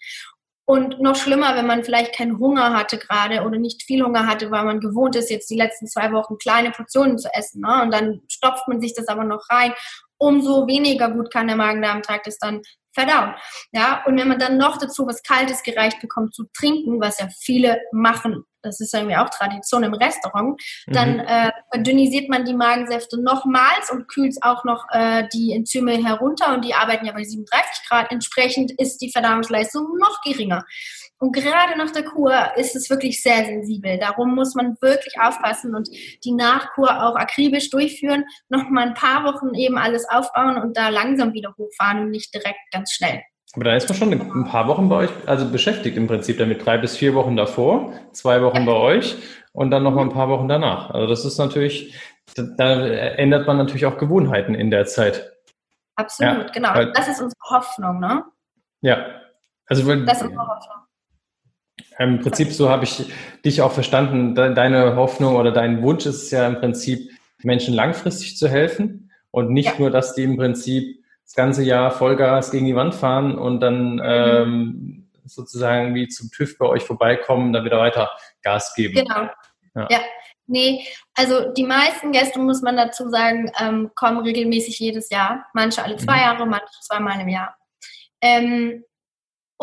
Und noch schlimmer, wenn man vielleicht keinen Hunger hatte gerade oder nicht viel Hunger hatte, weil man gewohnt ist, jetzt die letzten zwei Wochen kleine Portionen zu essen. Ne? Und dann stopft man sich das aber noch rein. Umso weniger gut kann der Magen-Darm-Trakt es dann verdauen. Ja, und wenn man dann noch dazu was Kaltes gereicht bekommt zu trinken, was ja viele machen, das ist irgendwie auch Tradition im Restaurant, dann mhm. äh, verdünnisiert man die Magensäfte nochmals und kühlt auch noch äh, die Enzyme herunter und die arbeiten ja bei 37 Grad. Entsprechend ist die Verdauungsleistung noch geringer. Und gerade nach der Kur ist es wirklich sehr sensibel. Darum muss man wirklich aufpassen und die Nachkur auch akribisch durchführen, noch mal ein paar Wochen eben alles aufbauen und da langsam wieder hochfahren und nicht direkt ganz schnell. Aber dann ist man schon ein paar Wochen bei euch, also beschäftigt im Prinzip damit, drei bis vier Wochen davor, zwei Wochen bei euch und dann noch mal ein paar Wochen danach. Also das ist natürlich, da, da ändert man natürlich auch Gewohnheiten in der Zeit. Absolut, ja, genau. Weil, das ist unsere Hoffnung, ne? Ja. Also das ist unsere Hoffnung. Im Prinzip, so habe ich dich auch verstanden. Deine Hoffnung oder dein Wunsch ist es ja im Prinzip, Menschen langfristig zu helfen und nicht ja. nur, dass die im Prinzip das ganze Jahr Vollgas gegen die Wand fahren und dann mhm. ähm, sozusagen wie zum TÜV bei euch vorbeikommen, dann wieder weiter Gas geben. Genau. Ja. ja. Nee, also die meisten Gäste, muss man dazu sagen, ähm, kommen regelmäßig jedes Jahr. Manche alle zwei mhm. Jahre, manche zweimal im Jahr. Ähm,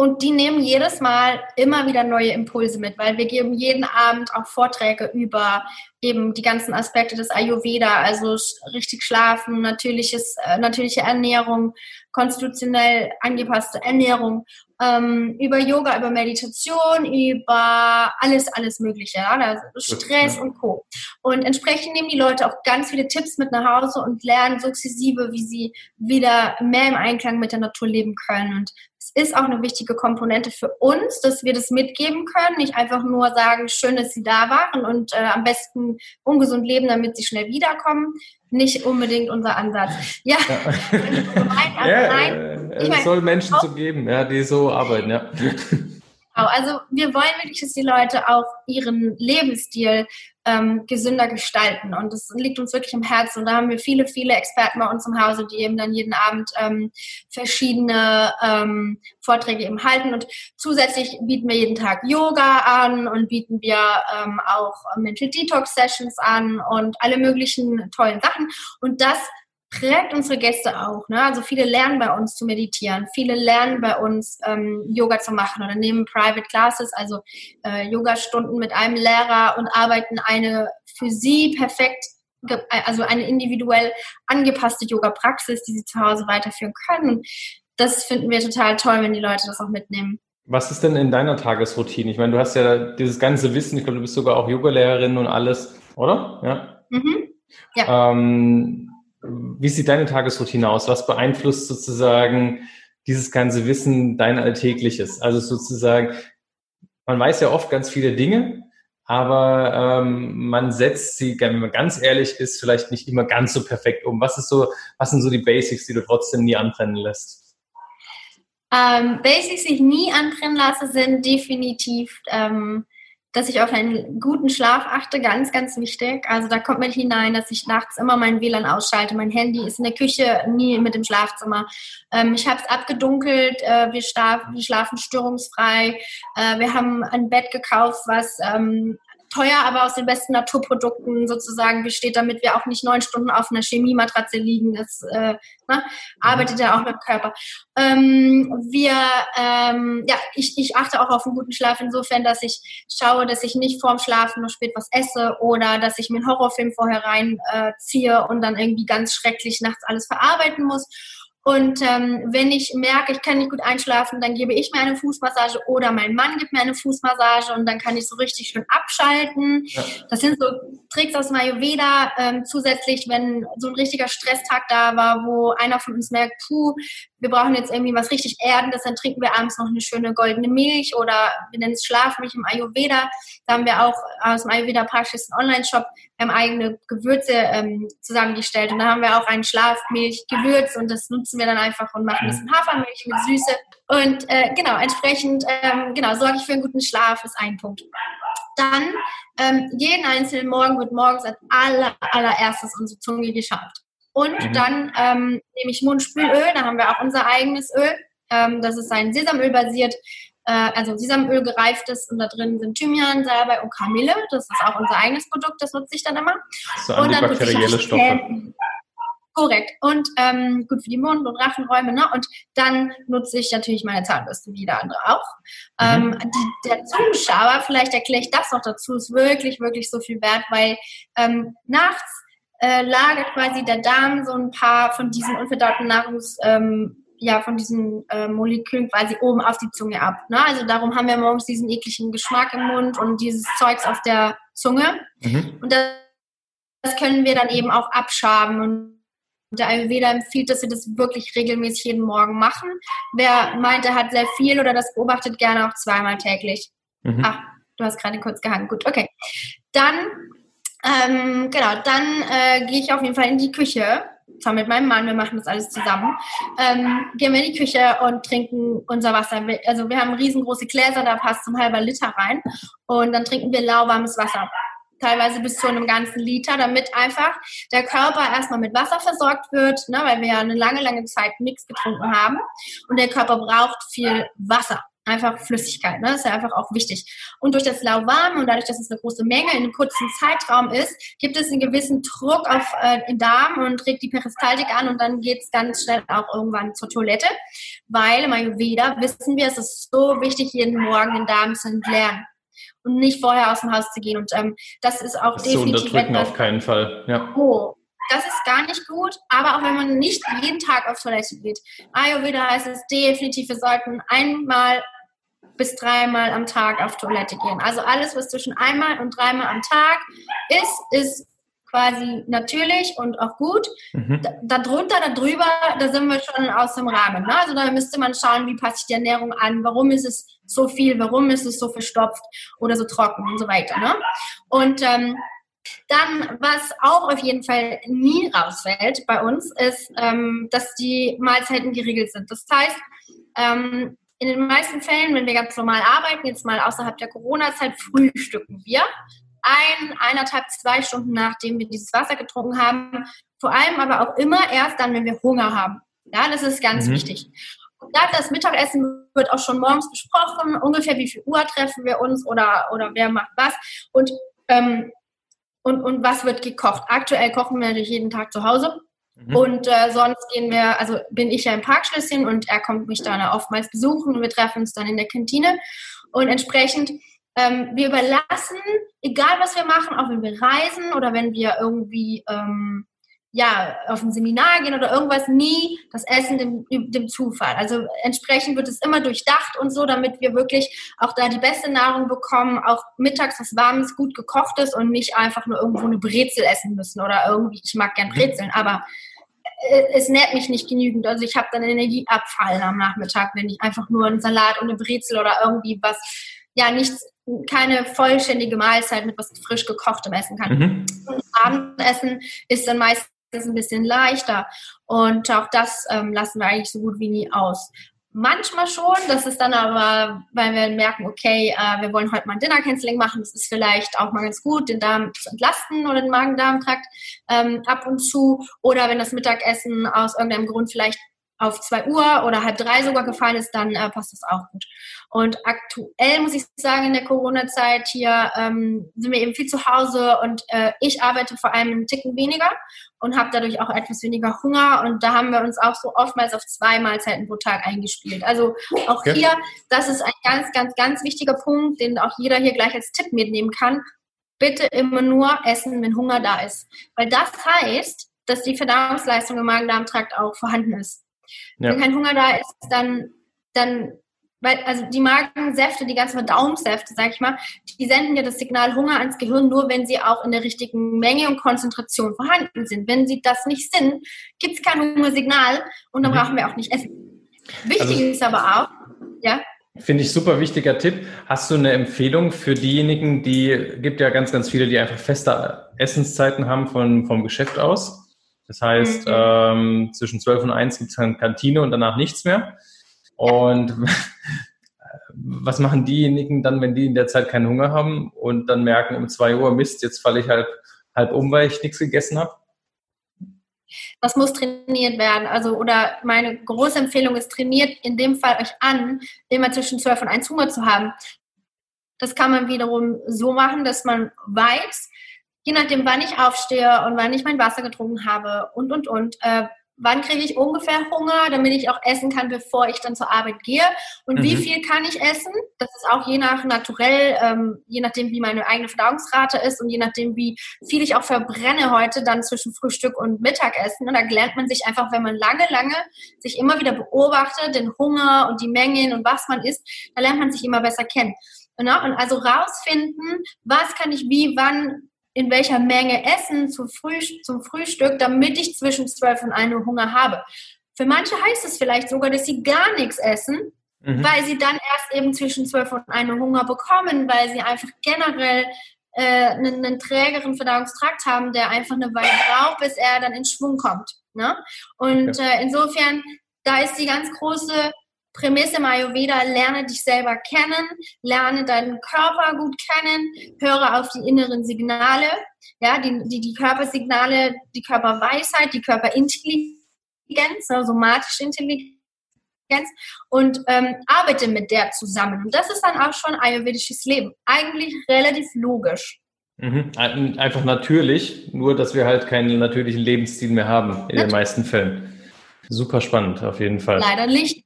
und die nehmen jedes Mal immer wieder neue Impulse mit, weil wir geben jeden Abend auch Vorträge über eben die ganzen Aspekte des Ayurveda, also richtig schlafen, natürliches, äh, natürliche Ernährung, konstitutionell angepasste Ernährung, ähm, über Yoga, über Meditation, über alles, alles Mögliche, ja? also Stress und Co. Und entsprechend nehmen die Leute auch ganz viele Tipps mit nach Hause und lernen sukzessive, wie sie wieder mehr im Einklang mit der Natur leben können. Und es ist auch eine wichtige Komponente für uns, dass wir das mitgeben können, nicht einfach nur sagen, schön, dass sie da waren und äh, am besten ungesund leben, damit sie schnell wiederkommen, nicht unbedingt unser Ansatz. Ja, ja. ja nein, äh, es mein, soll Menschen so geben, ja, die so arbeiten, ja. Genau, also wir wollen wirklich, dass die Leute auch ihren Lebensstil ähm, gesünder gestalten. Und das liegt uns wirklich im Herzen. Und da haben wir viele, viele Experten bei uns im Hause, die eben dann jeden Abend ähm, verschiedene ähm, Vorträge eben halten. Und zusätzlich bieten wir jeden Tag Yoga an und bieten wir ähm, auch Mental Detox Sessions an und alle möglichen tollen Sachen. Und das prägt unsere Gäste auch. Ne? Also viele lernen bei uns zu meditieren, viele lernen bei uns ähm, Yoga zu machen oder nehmen Private Classes, also äh, Yoga-Stunden mit einem Lehrer und arbeiten eine für sie perfekt, also eine individuell angepasste Yoga-Praxis, die sie zu Hause weiterführen können. Das finden wir total toll, wenn die Leute das auch mitnehmen. Was ist denn in deiner Tagesroutine? Ich meine, du hast ja dieses ganze Wissen, ich glaube, du bist sogar auch Yogalehrerin und alles, oder? Ja. Mhm. ja. Ähm, wie sieht deine Tagesroutine aus? Was beeinflusst sozusagen dieses ganze Wissen dein Alltägliches? Also sozusagen, man weiß ja oft ganz viele Dinge, aber ähm, man setzt sie, wenn man ganz ehrlich ist, vielleicht nicht immer ganz so perfekt um. Was ist so, was sind so die Basics, die du trotzdem nie anbrennen lässt? Ähm, Basics, die ich nie anbrennen lasse, sind definitiv ähm, dass ich auf einen guten Schlaf achte, ganz, ganz wichtig. Also da kommt mit hinein, dass ich nachts immer mein WLAN ausschalte. Mein Handy ist in der Küche, nie mit dem Schlafzimmer. Ähm, ich habe es abgedunkelt, äh, wir, schlafen, wir schlafen störungsfrei. Äh, wir haben ein Bett gekauft, was ähm, teuer, aber aus den besten Naturprodukten sozusagen besteht, damit wir auch nicht neun Stunden auf einer Chemiematratze liegen. Das äh, ne, arbeitet ja auch mit dem Körper. Ähm, wir, ähm, ja, ich, ich achte auch auf einen guten Schlaf insofern, dass ich schaue, dass ich nicht vorm Schlafen noch spät was esse oder dass ich mir einen Horrorfilm vorher reinziehe äh, und dann irgendwie ganz schrecklich nachts alles verarbeiten muss und ähm, wenn ich merke, ich kann nicht gut einschlafen, dann gebe ich mir eine Fußmassage oder mein Mann gibt mir eine Fußmassage und dann kann ich so richtig schön abschalten. Ja. Das sind so Tricks aus Ayurveda. Ähm, zusätzlich, wenn so ein richtiger Stresstag da war, wo einer von uns merkt, puh, wir brauchen jetzt irgendwie was richtig Erdendes, dann trinken wir abends noch eine schöne goldene Milch oder wir nennen es Schlafmilch im Ayurveda. Da haben wir auch aus dem Ayurveda Praxis einen Online-Shop eigene Gewürze ähm, zusammengestellt und da haben wir auch ein Schlafmilch-Gewürz und das nutzen wir dann einfach und machen ein bisschen Hafermilch mit Süße. Und äh, genau, entsprechend, ähm, genau, sorge ich für einen guten Schlaf, ist ein Punkt. Dann, ähm, jeden einzelnen Morgen wird morgens als aller, allererstes unsere Zunge geschabt. Und mhm. dann ähm, nehme ich Mundspülöl, da haben wir auch unser eigenes Öl. Ähm, das ist ein Sesamöl basiert äh, also Sesamöl gereiftes und da drin sind Thymian, Salbei und Kamille. Das ist auch unser eigenes Produkt, das nutze ich dann immer. So und dann antibakterielle Stoffe. Korrekt. Und ähm, gut für die Mund- und Rachenräume. Ne? Und dann nutze ich natürlich meine Zahnbürste, wie jeder andere auch. Mhm. Ähm, die, der Zungenschaber, vielleicht erkläre ich das noch dazu, ist wirklich, wirklich so viel wert, weil ähm, nachts äh, lagert quasi der Darm so ein paar von diesen unverdauten Nahrungs... Ähm, ja von diesen äh, Molekülen quasi oben auf die Zunge ab. Ne? Also darum haben wir morgens diesen ekligen Geschmack im Mund und dieses Zeugs auf der Zunge. Mhm. Und das, das, können wir dann eben auch abschaben. Und der Ayurveda empfiehlt, dass wir das wirklich regelmäßig jeden Morgen machen. Wer meint, er hat sehr viel oder das beobachtet, gerne auch zweimal täglich. Mhm. Ach, du hast gerade kurz gehangen. Gut, okay. Dann, ähm, genau, dann äh, gehe ich auf jeden Fall in die Küche zwar mit meinem Mann, wir machen das alles zusammen, ähm, gehen wir in die Küche und trinken unser Wasser. Also wir haben riesengroße Gläser, da passt zum halber Liter rein und dann trinken wir lauwarmes Wasser. Teilweise bis zu einem ganzen Liter, damit einfach der Körper erstmal mit Wasser versorgt wird, ne, weil wir ja eine lange, lange Zeit nichts getrunken haben. Und der Körper braucht viel Wasser einfach Flüssigkeit. Ne? Das ist ja einfach auch wichtig. Und durch das Lauwarme und dadurch, dass es eine große Menge in einem kurzen Zeitraum ist, gibt es einen gewissen Druck auf äh, den Darm und regt die Peristaltik an und dann geht es ganz schnell auch irgendwann zur Toilette. Weil im Ayurveda wissen wir, es ist so wichtig, jeden Morgen den Darm zu entleeren. und nicht vorher aus dem Haus zu gehen. Und ähm, das ist auch das definitiv zu unterdrücken auf keinen Fall. Ja. Oh, das ist gar nicht gut, aber auch wenn man nicht jeden Tag auf Toilette geht. Ayurveda heißt es definitiv, wir sollten einmal bis dreimal am Tag auf Toilette gehen. Also alles, was zwischen einmal und dreimal am Tag ist, ist quasi natürlich und auch gut. Mhm. Darunter, darüber, da sind wir schon aus dem Rahmen. Ne? Also da müsste man schauen, wie passt sich die Ernährung an, warum ist es so viel, warum ist es so verstopft oder so trocken und so weiter. Ne? Und ähm, dann, was auch auf jeden Fall nie rausfällt bei uns, ist, ähm, dass die Mahlzeiten geregelt sind. Das heißt, ähm, in den meisten Fällen, wenn wir ganz normal arbeiten, jetzt mal außerhalb der Corona-Zeit, frühstücken wir ein, eineinhalb, zwei Stunden nachdem wir dieses Wasser getrunken haben. Vor allem aber auch immer erst dann, wenn wir Hunger haben. Ja, das ist ganz mhm. wichtig. Und dann das Mittagessen wird auch schon morgens besprochen, ungefähr wie viel Uhr treffen wir uns oder, oder wer macht was. Und ähm, und, und was wird gekocht. Aktuell kochen wir natürlich jeden Tag zu Hause. Mhm. Und äh, sonst gehen wir, also bin ich ja im Parkschlösschen und er kommt mich dann oftmals besuchen und wir treffen uns dann in der Kantine. Und entsprechend, ähm, wir überlassen, egal was wir machen, auch wenn wir reisen oder wenn wir irgendwie ähm, ja, auf ein Seminar gehen oder irgendwas, nie das Essen dem, dem Zufall. Also entsprechend wird es immer durchdacht und so, damit wir wirklich auch da die beste Nahrung bekommen, auch mittags was Warmes, gut gekochtes und nicht einfach nur irgendwo eine Brezel essen müssen oder irgendwie, ich mag gern. Brezeln, aber äh, es nährt mich nicht genügend. Also ich habe dann Energieabfall am Nachmittag, wenn ich einfach nur einen Salat und eine Brezel oder irgendwie was, ja, nichts, keine vollständige Mahlzeit mit was frisch gekochtem essen kann. Mhm. Und Abendessen ist dann meist ist ein bisschen leichter. Und auch das ähm, lassen wir eigentlich so gut wie nie aus. Manchmal schon, das ist dann aber, weil wir merken, okay, äh, wir wollen heute mal ein Dinner-Canceling machen, das ist vielleicht auch mal ganz gut, den Darm zu entlasten oder den Magen-Darm-Trakt ähm, ab und zu. Oder wenn das Mittagessen aus irgendeinem Grund vielleicht auf 2 Uhr oder halb drei sogar gefallen ist, dann äh, passt das auch gut. Und aktuell muss ich sagen, in der Corona-Zeit hier ähm, sind wir eben viel zu Hause und äh, ich arbeite vor allem einen Ticken weniger und habe dadurch auch etwas weniger Hunger und da haben wir uns auch so oftmals auf zwei Mahlzeiten pro Tag eingespielt. Also auch okay. hier, das ist ein ganz, ganz, ganz wichtiger Punkt, den auch jeder hier gleich als Tipp mitnehmen kann. Bitte immer nur essen, wenn Hunger da ist. Weil das heißt, dass die Verdauungsleistung im Magen-Darm-Trakt auch vorhanden ist. Ja. Wenn kein Hunger da ist, dann, dann, weil, also die Magensäfte, die ganzen Verdauungssäfte, sag ich mal, die senden ja das Signal Hunger ans Gehirn nur, wenn sie auch in der richtigen Menge und Konzentration vorhanden sind. Wenn sie das nicht sind, gibt es kein Hungersignal und dann mhm. brauchen wir auch nicht essen. Wichtig also, ist aber auch, ja. Finde ich super wichtiger Tipp. Hast du eine Empfehlung für diejenigen, die, gibt ja ganz, ganz viele, die einfach feste Essenszeiten haben von, vom Geschäft aus? Das heißt, mhm. ähm, zwischen 12 und 1 gibt es dann Kantine und danach nichts mehr. Und was machen diejenigen dann, wenn die in der Zeit keinen Hunger haben und dann merken um 2 Uhr, Mist, jetzt falle ich halb, halb um, weil ich nichts gegessen habe? Das muss trainiert werden. Also, oder meine große Empfehlung ist, trainiert in dem Fall euch an, immer zwischen 12 und 1 Hunger zu haben. Das kann man wiederum so machen, dass man weiß, je nachdem, wann ich aufstehe und wann ich mein Wasser getrunken habe und, und, und, äh, wann kriege ich ungefähr Hunger, damit ich auch essen kann, bevor ich dann zur Arbeit gehe und mhm. wie viel kann ich essen. Das ist auch je nach naturell, ähm, je nachdem, wie meine eigene Verdauungsrate ist und je nachdem, wie viel ich auch verbrenne heute dann zwischen Frühstück und Mittagessen. Und da lernt man sich einfach, wenn man lange, lange sich immer wieder beobachtet, den Hunger und die Mengen und was man isst, da lernt man sich immer besser kennen. Genau? Und also rausfinden, was kann ich wie, wann in welcher Menge essen zum, Früh, zum Frühstück, damit ich zwischen 12 und 1 Uhr Hunger habe. Für manche heißt es vielleicht sogar, dass sie gar nichts essen, mhm. weil sie dann erst eben zwischen 12 und 1 Uhr Hunger bekommen, weil sie einfach generell äh, einen, einen trägeren Verdauungstrakt haben, der einfach eine Weile braucht, bis er dann in Schwung kommt. Ne? Und okay. äh, insofern, da ist die ganz große Prämisse im Ayurveda, lerne dich selber kennen, lerne deinen Körper gut kennen, höre auf die inneren Signale, ja, die, die, die Körpersignale, die Körperweisheit, die Körperintelligenz, also somatische Intelligenz und ähm, arbeite mit der zusammen. Und das ist dann auch schon ayurvedisches Leben. Eigentlich relativ logisch. Mhm. Einfach natürlich, nur dass wir halt keinen natürlichen Lebensstil mehr haben in Natürlich. den meisten Fällen. Super spannend, auf jeden Fall. Leider nicht.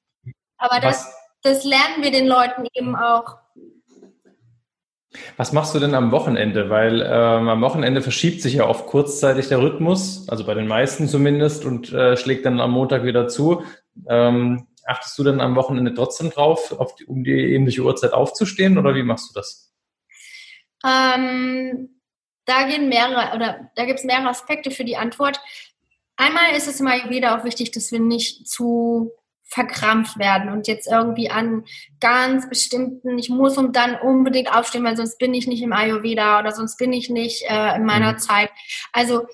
Aber das, das lernen wir den Leuten eben auch. Was machst du denn am Wochenende? Weil ähm, am Wochenende verschiebt sich ja oft kurzzeitig der Rhythmus, also bei den meisten zumindest, und äh, schlägt dann am Montag wieder zu. Ähm, achtest du dann am Wochenende trotzdem drauf, die, um die ähnliche Uhrzeit aufzustehen oder wie machst du das? Ähm, da gehen mehrere oder da gibt es mehrere Aspekte für die Antwort. Einmal ist es immer wieder auch wichtig, dass wir nicht zu verkrampft werden und jetzt irgendwie an ganz bestimmten, ich muss um dann unbedingt aufstehen, weil sonst bin ich nicht im Ayurveda oder sonst bin ich nicht äh, in meiner mhm. Zeit. Also,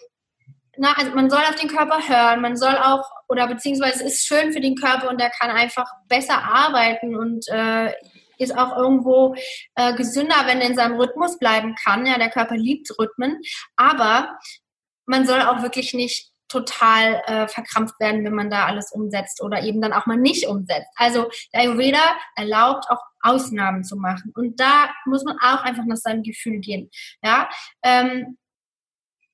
na, also man soll auf den Körper hören, man soll auch, oder beziehungsweise es ist schön für den Körper und der kann einfach besser arbeiten und äh, ist auch irgendwo äh, gesünder, wenn er in seinem Rhythmus bleiben kann. Ja, der Körper liebt Rhythmen, aber man soll auch wirklich nicht total äh, verkrampft werden, wenn man da alles umsetzt oder eben dann auch mal nicht umsetzt. Also der Ayurveda erlaubt auch Ausnahmen zu machen und da muss man auch einfach nach seinem Gefühl gehen. Ja, ähm,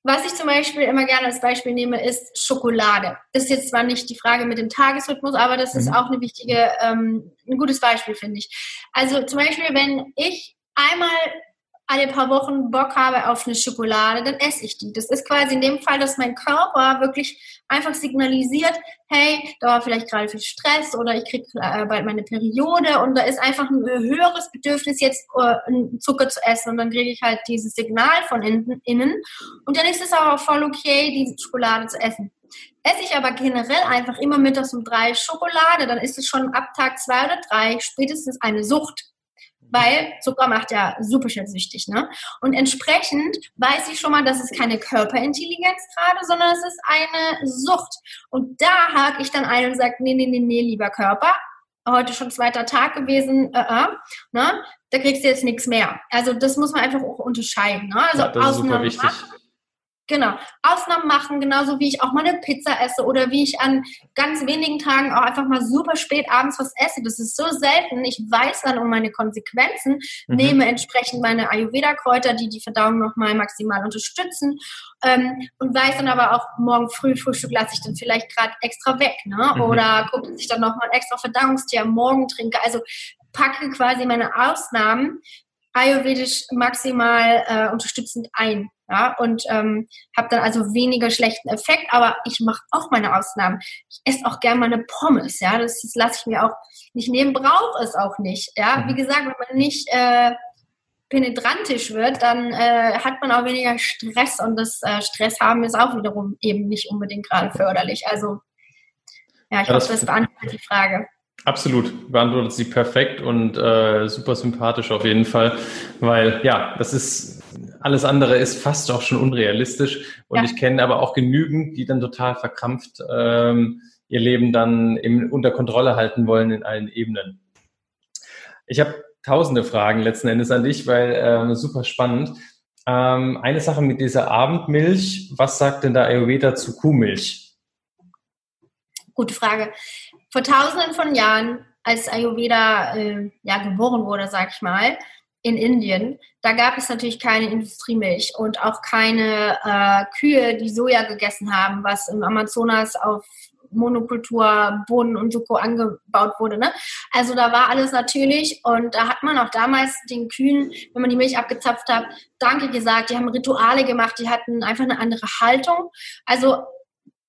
was ich zum Beispiel immer gerne als Beispiel nehme, ist Schokolade. Das ist jetzt zwar nicht die Frage mit dem Tagesrhythmus, aber das ist mhm. auch eine wichtige, ähm, ein gutes Beispiel, finde ich. Also zum Beispiel, wenn ich einmal alle paar Wochen Bock habe auf eine Schokolade, dann esse ich die. Das ist quasi in dem Fall, dass mein Körper wirklich einfach signalisiert, hey, da war vielleicht gerade viel Stress oder ich kriege äh, bald meine Periode und da ist einfach ein höheres Bedürfnis, jetzt äh, Zucker zu essen und dann kriege ich halt dieses Signal von innen und dann ist es aber voll okay, diese Schokolade zu essen. Esse ich aber generell einfach immer mittags um drei Schokolade, dann ist es schon ab Tag zwei oder drei spätestens eine Sucht weil Zucker macht ja super schnell süchtig. Ne? Und entsprechend weiß ich schon mal, dass es keine Körperintelligenz gerade, sondern es ist eine Sucht. Und da hake ich dann ein und sage, nee, nee, nee, nee, lieber Körper, heute schon zweiter Tag gewesen, äh, äh, ne? da kriegst du jetzt nichts mehr. Also das muss man einfach auch unterscheiden. Ne? Also ja, das ist super wichtig. Machen, Genau. Ausnahmen machen, genauso wie ich auch mal eine Pizza esse oder wie ich an ganz wenigen Tagen auch einfach mal super spät abends was esse. Das ist so selten. Ich weiß dann um meine Konsequenzen, mhm. nehme entsprechend meine Ayurveda-Kräuter, die die Verdauung nochmal maximal unterstützen ähm, und weiß dann aber auch, morgen früh Frühstück lasse ich dann vielleicht gerade extra weg. Ne? Mhm. Oder gucke, dass ich dann nochmal extra Verdauungstee am Morgen trinke. Also packe quasi meine Ausnahmen ayurvedisch maximal äh, unterstützend ein. Ja, und ähm, habe dann also weniger schlechten Effekt, aber ich mache auch meine Ausnahmen. Ich esse auch gerne meine Pommes, ja, das, das lasse ich mir auch nicht nehmen, brauche es auch nicht. Ja, mhm. wie gesagt, wenn man nicht äh, penetrantisch wird, dann äh, hat man auch weniger Stress und das äh, Stress haben ist auch wiederum eben nicht unbedingt gerade förderlich. Also ja, ich ja, hoffe, das beantwortet die Frage. Absolut, beantwortet sie perfekt und äh, super sympathisch auf jeden Fall, weil ja, das ist alles andere ist fast auch schon unrealistisch und ja. ich kenne aber auch genügend, die dann total verkrampft ähm, ihr Leben dann eben unter Kontrolle halten wollen in allen Ebenen. Ich habe tausende Fragen letzten Endes an dich, weil ähm, super spannend. Ähm, eine Sache mit dieser Abendmilch, was sagt denn der Ayurveda zu Kuhmilch? Gute Frage vor tausenden von Jahren, als Ayurveda äh, ja, geboren wurde, sag ich mal, in Indien, da gab es natürlich keine Industriemilch und auch keine äh, Kühe, die Soja gegessen haben, was im Amazonas auf Monokultur, Bohnen und Suko angebaut wurde. Ne? Also da war alles natürlich und da hat man auch damals den Kühen, wenn man die Milch abgezapft hat, Danke gesagt. Die haben Rituale gemacht, die hatten einfach eine andere Haltung. Also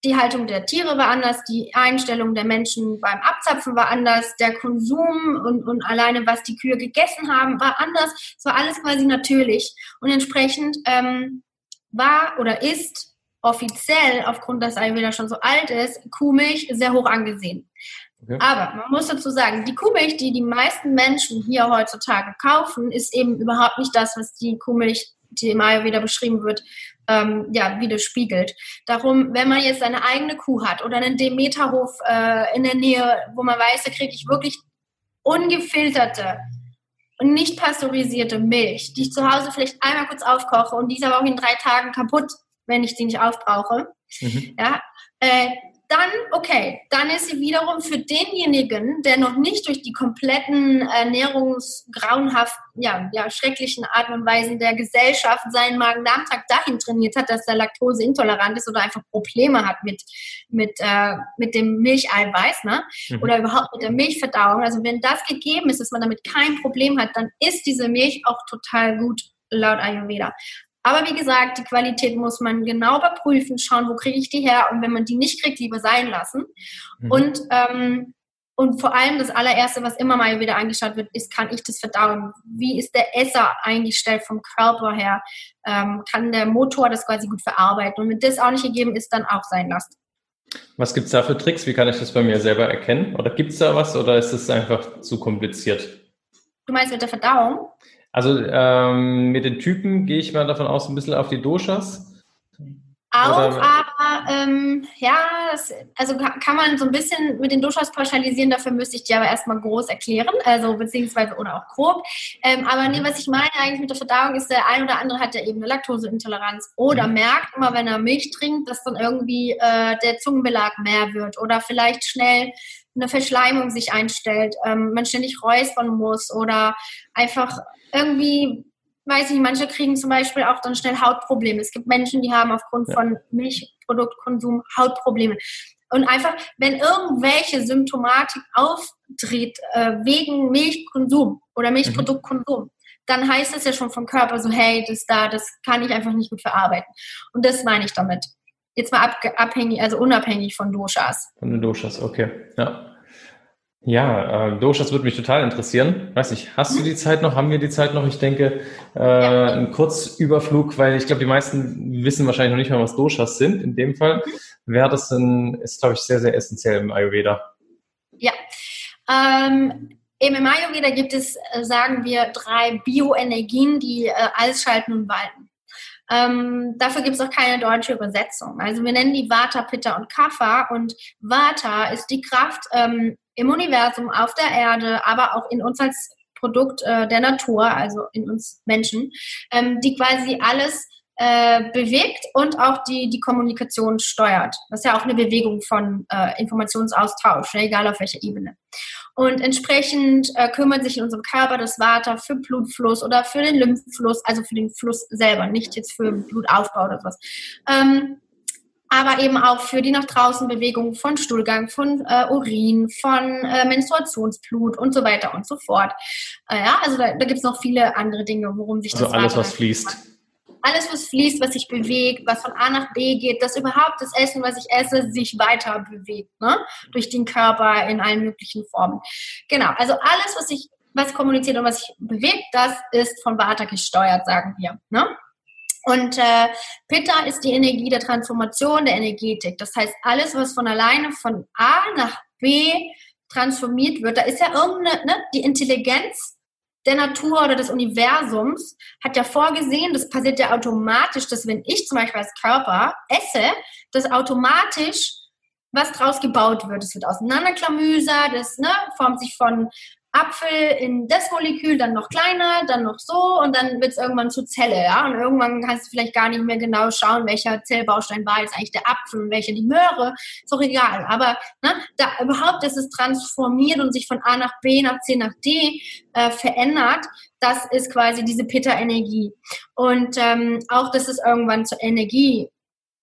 die Haltung der Tiere war anders, die Einstellung der Menschen beim Abzapfen war anders, der Konsum und, und alleine, was die Kühe gegessen haben, war anders. Es war alles quasi natürlich. Und entsprechend ähm, war oder ist offiziell, aufgrund, dass Ayurveda schon so alt ist, Kuhmilch sehr hoch angesehen. Okay. Aber man muss dazu sagen, die Kuhmilch, die die meisten Menschen hier heutzutage kaufen, ist eben überhaupt nicht das, was die Kuhmilch, die im Ayurveda beschrieben wird, ähm, ja, widerspiegelt. Darum, wenn man jetzt seine eigene Kuh hat oder einen Demeterhof äh, in der Nähe, wo man weiß, da kriege ich wirklich ungefilterte und nicht pasteurisierte Milch, die ich zu Hause vielleicht einmal kurz aufkoche und die ist aber auch in drei Tagen kaputt, wenn ich die nicht aufbrauche. Mhm. Ja, äh, dann, okay, dann ist sie wiederum für denjenigen, der noch nicht durch die kompletten ernährungsgrauenhaften, ja, ja, schrecklichen Art und Weisen der Gesellschaft seinen Magen-Darm-Trakt dahin trainiert hat, dass er laktoseintolerant ist oder einfach Probleme hat mit, mit, äh, mit dem Milcheiweiß, ne? Mhm. Oder überhaupt mit der Milchverdauung. Also wenn das gegeben ist, dass man damit kein Problem hat, dann ist diese Milch auch total gut laut Ayurveda. Aber wie gesagt, die Qualität muss man genau überprüfen, schauen, wo kriege ich die her und wenn man die nicht kriegt, lieber sein lassen. Mhm. Und, ähm, und vor allem das allererste, was immer mal wieder angeschaut wird, ist, kann ich das verdauen? Wie ist der Esser eingestellt vom Körper her? Ähm, kann der Motor das quasi gut verarbeiten? Und wenn das auch nicht gegeben ist, dann auch sein lassen. Was gibt es da für Tricks? Wie kann ich das bei mir selber erkennen? Oder gibt es da was oder ist es einfach zu kompliziert? Du meinst mit der Verdauung? Also ähm, mit den Typen gehe ich mal davon aus, ein bisschen auf die Doshas. Auch, Oder, aber ähm, ja, das, also kann man so ein bisschen mit den Doshas pauschalisieren, dafür müsste ich dir aber erstmal groß erklären, also beziehungsweise oder auch grob. Ähm, aber nee, was ich meine eigentlich mit der Verdauung ist, der ein oder andere hat ja eben eine Laktoseintoleranz oder mhm. merkt immer, wenn er Milch trinkt, dass dann irgendwie äh, der Zungenbelag mehr wird oder vielleicht schnell eine Verschleimung sich einstellt, ähm, man ständig räuspern muss oder einfach irgendwie, weiß ich, manche kriegen zum Beispiel auch dann schnell Hautprobleme. Es gibt Menschen, die haben aufgrund ja. von Milchproduktkonsum Hautprobleme. Und einfach, wenn irgendwelche Symptomatik auftritt äh, wegen Milchkonsum oder Milchproduktkonsum, mhm. dann heißt es ja schon vom Körper so, hey, das da, das kann ich einfach nicht gut verarbeiten. Und das meine ich damit. Jetzt mal abhängig, also unabhängig von Doshas. Von den Doshas, okay. Ja. Ja, äh, Doshas würde mich total interessieren. Weiß nicht, hast du die Zeit noch? Haben wir die Zeit noch? Ich denke, äh, ja. ein Kurzüberflug, weil ich glaube, die meisten wissen wahrscheinlich noch nicht mal, was Doshas sind. In dem Fall wäre das ein, ist, glaube ich, sehr, sehr essentiell im Ayurveda. Ja. Ähm, Im Ayurveda gibt es, äh, sagen wir, drei Bioenergien, die äh, alles schalten und walten. Ähm, dafür gibt es auch keine deutsche Übersetzung. Also wir nennen die Vata, Pitta und Kapha und Vata ist die Kraft ähm, im Universum, auf der Erde, aber auch in uns als Produkt äh, der Natur, also in uns Menschen, ähm, die quasi alles äh, bewegt und auch die, die Kommunikation steuert. Das ist ja auch eine Bewegung von äh, Informationsaustausch, ne, egal auf welcher Ebene. Und entsprechend äh, kümmert sich in unserem Körper das Vata für Blutfluss oder für den Lymphfluss, also für den Fluss selber, nicht jetzt für Blutaufbau oder was. Ähm, aber eben auch für die nach draußen Bewegung von Stuhlgang, von äh, Urin, von äh, Menstruationsblut und so weiter und so fort. Äh, ja, also da, da gibt es noch viele andere Dinge, worum sich also das alles, was fließt alles, was fließt, was sich bewegt, was von A nach B geht, dass überhaupt das Essen, was ich esse, sich weiter bewegt, ne? durch den Körper in allen möglichen Formen. Genau, also alles, was sich, was kommuniziert und was sich bewegt, das ist von Vata gesteuert, sagen wir. Ne? Und äh, Pitta ist die Energie der Transformation, der Energetik. Das heißt, alles, was von alleine von A nach B transformiert wird, da ist ja irgendeine, ne, die Intelligenz der Natur oder des Universums hat ja vorgesehen, das passiert ja automatisch, dass wenn ich zum Beispiel als Körper esse, dass automatisch was draus gebaut wird. Es wird auseinanderklamüsert, das ne, formt sich von Apfel in das Molekül, dann noch kleiner, dann noch so und dann wird es irgendwann zur Zelle, ja. Und irgendwann kannst du vielleicht gar nicht mehr genau schauen, welcher Zellbaustein war jetzt eigentlich der Apfel und welcher die Möhre. Ist doch egal. Aber ne, da überhaupt, dass es transformiert und sich von A nach B, nach C, nach D äh, verändert, das ist quasi diese Pitta-Energie. Und ähm, auch, dass es irgendwann zur Energie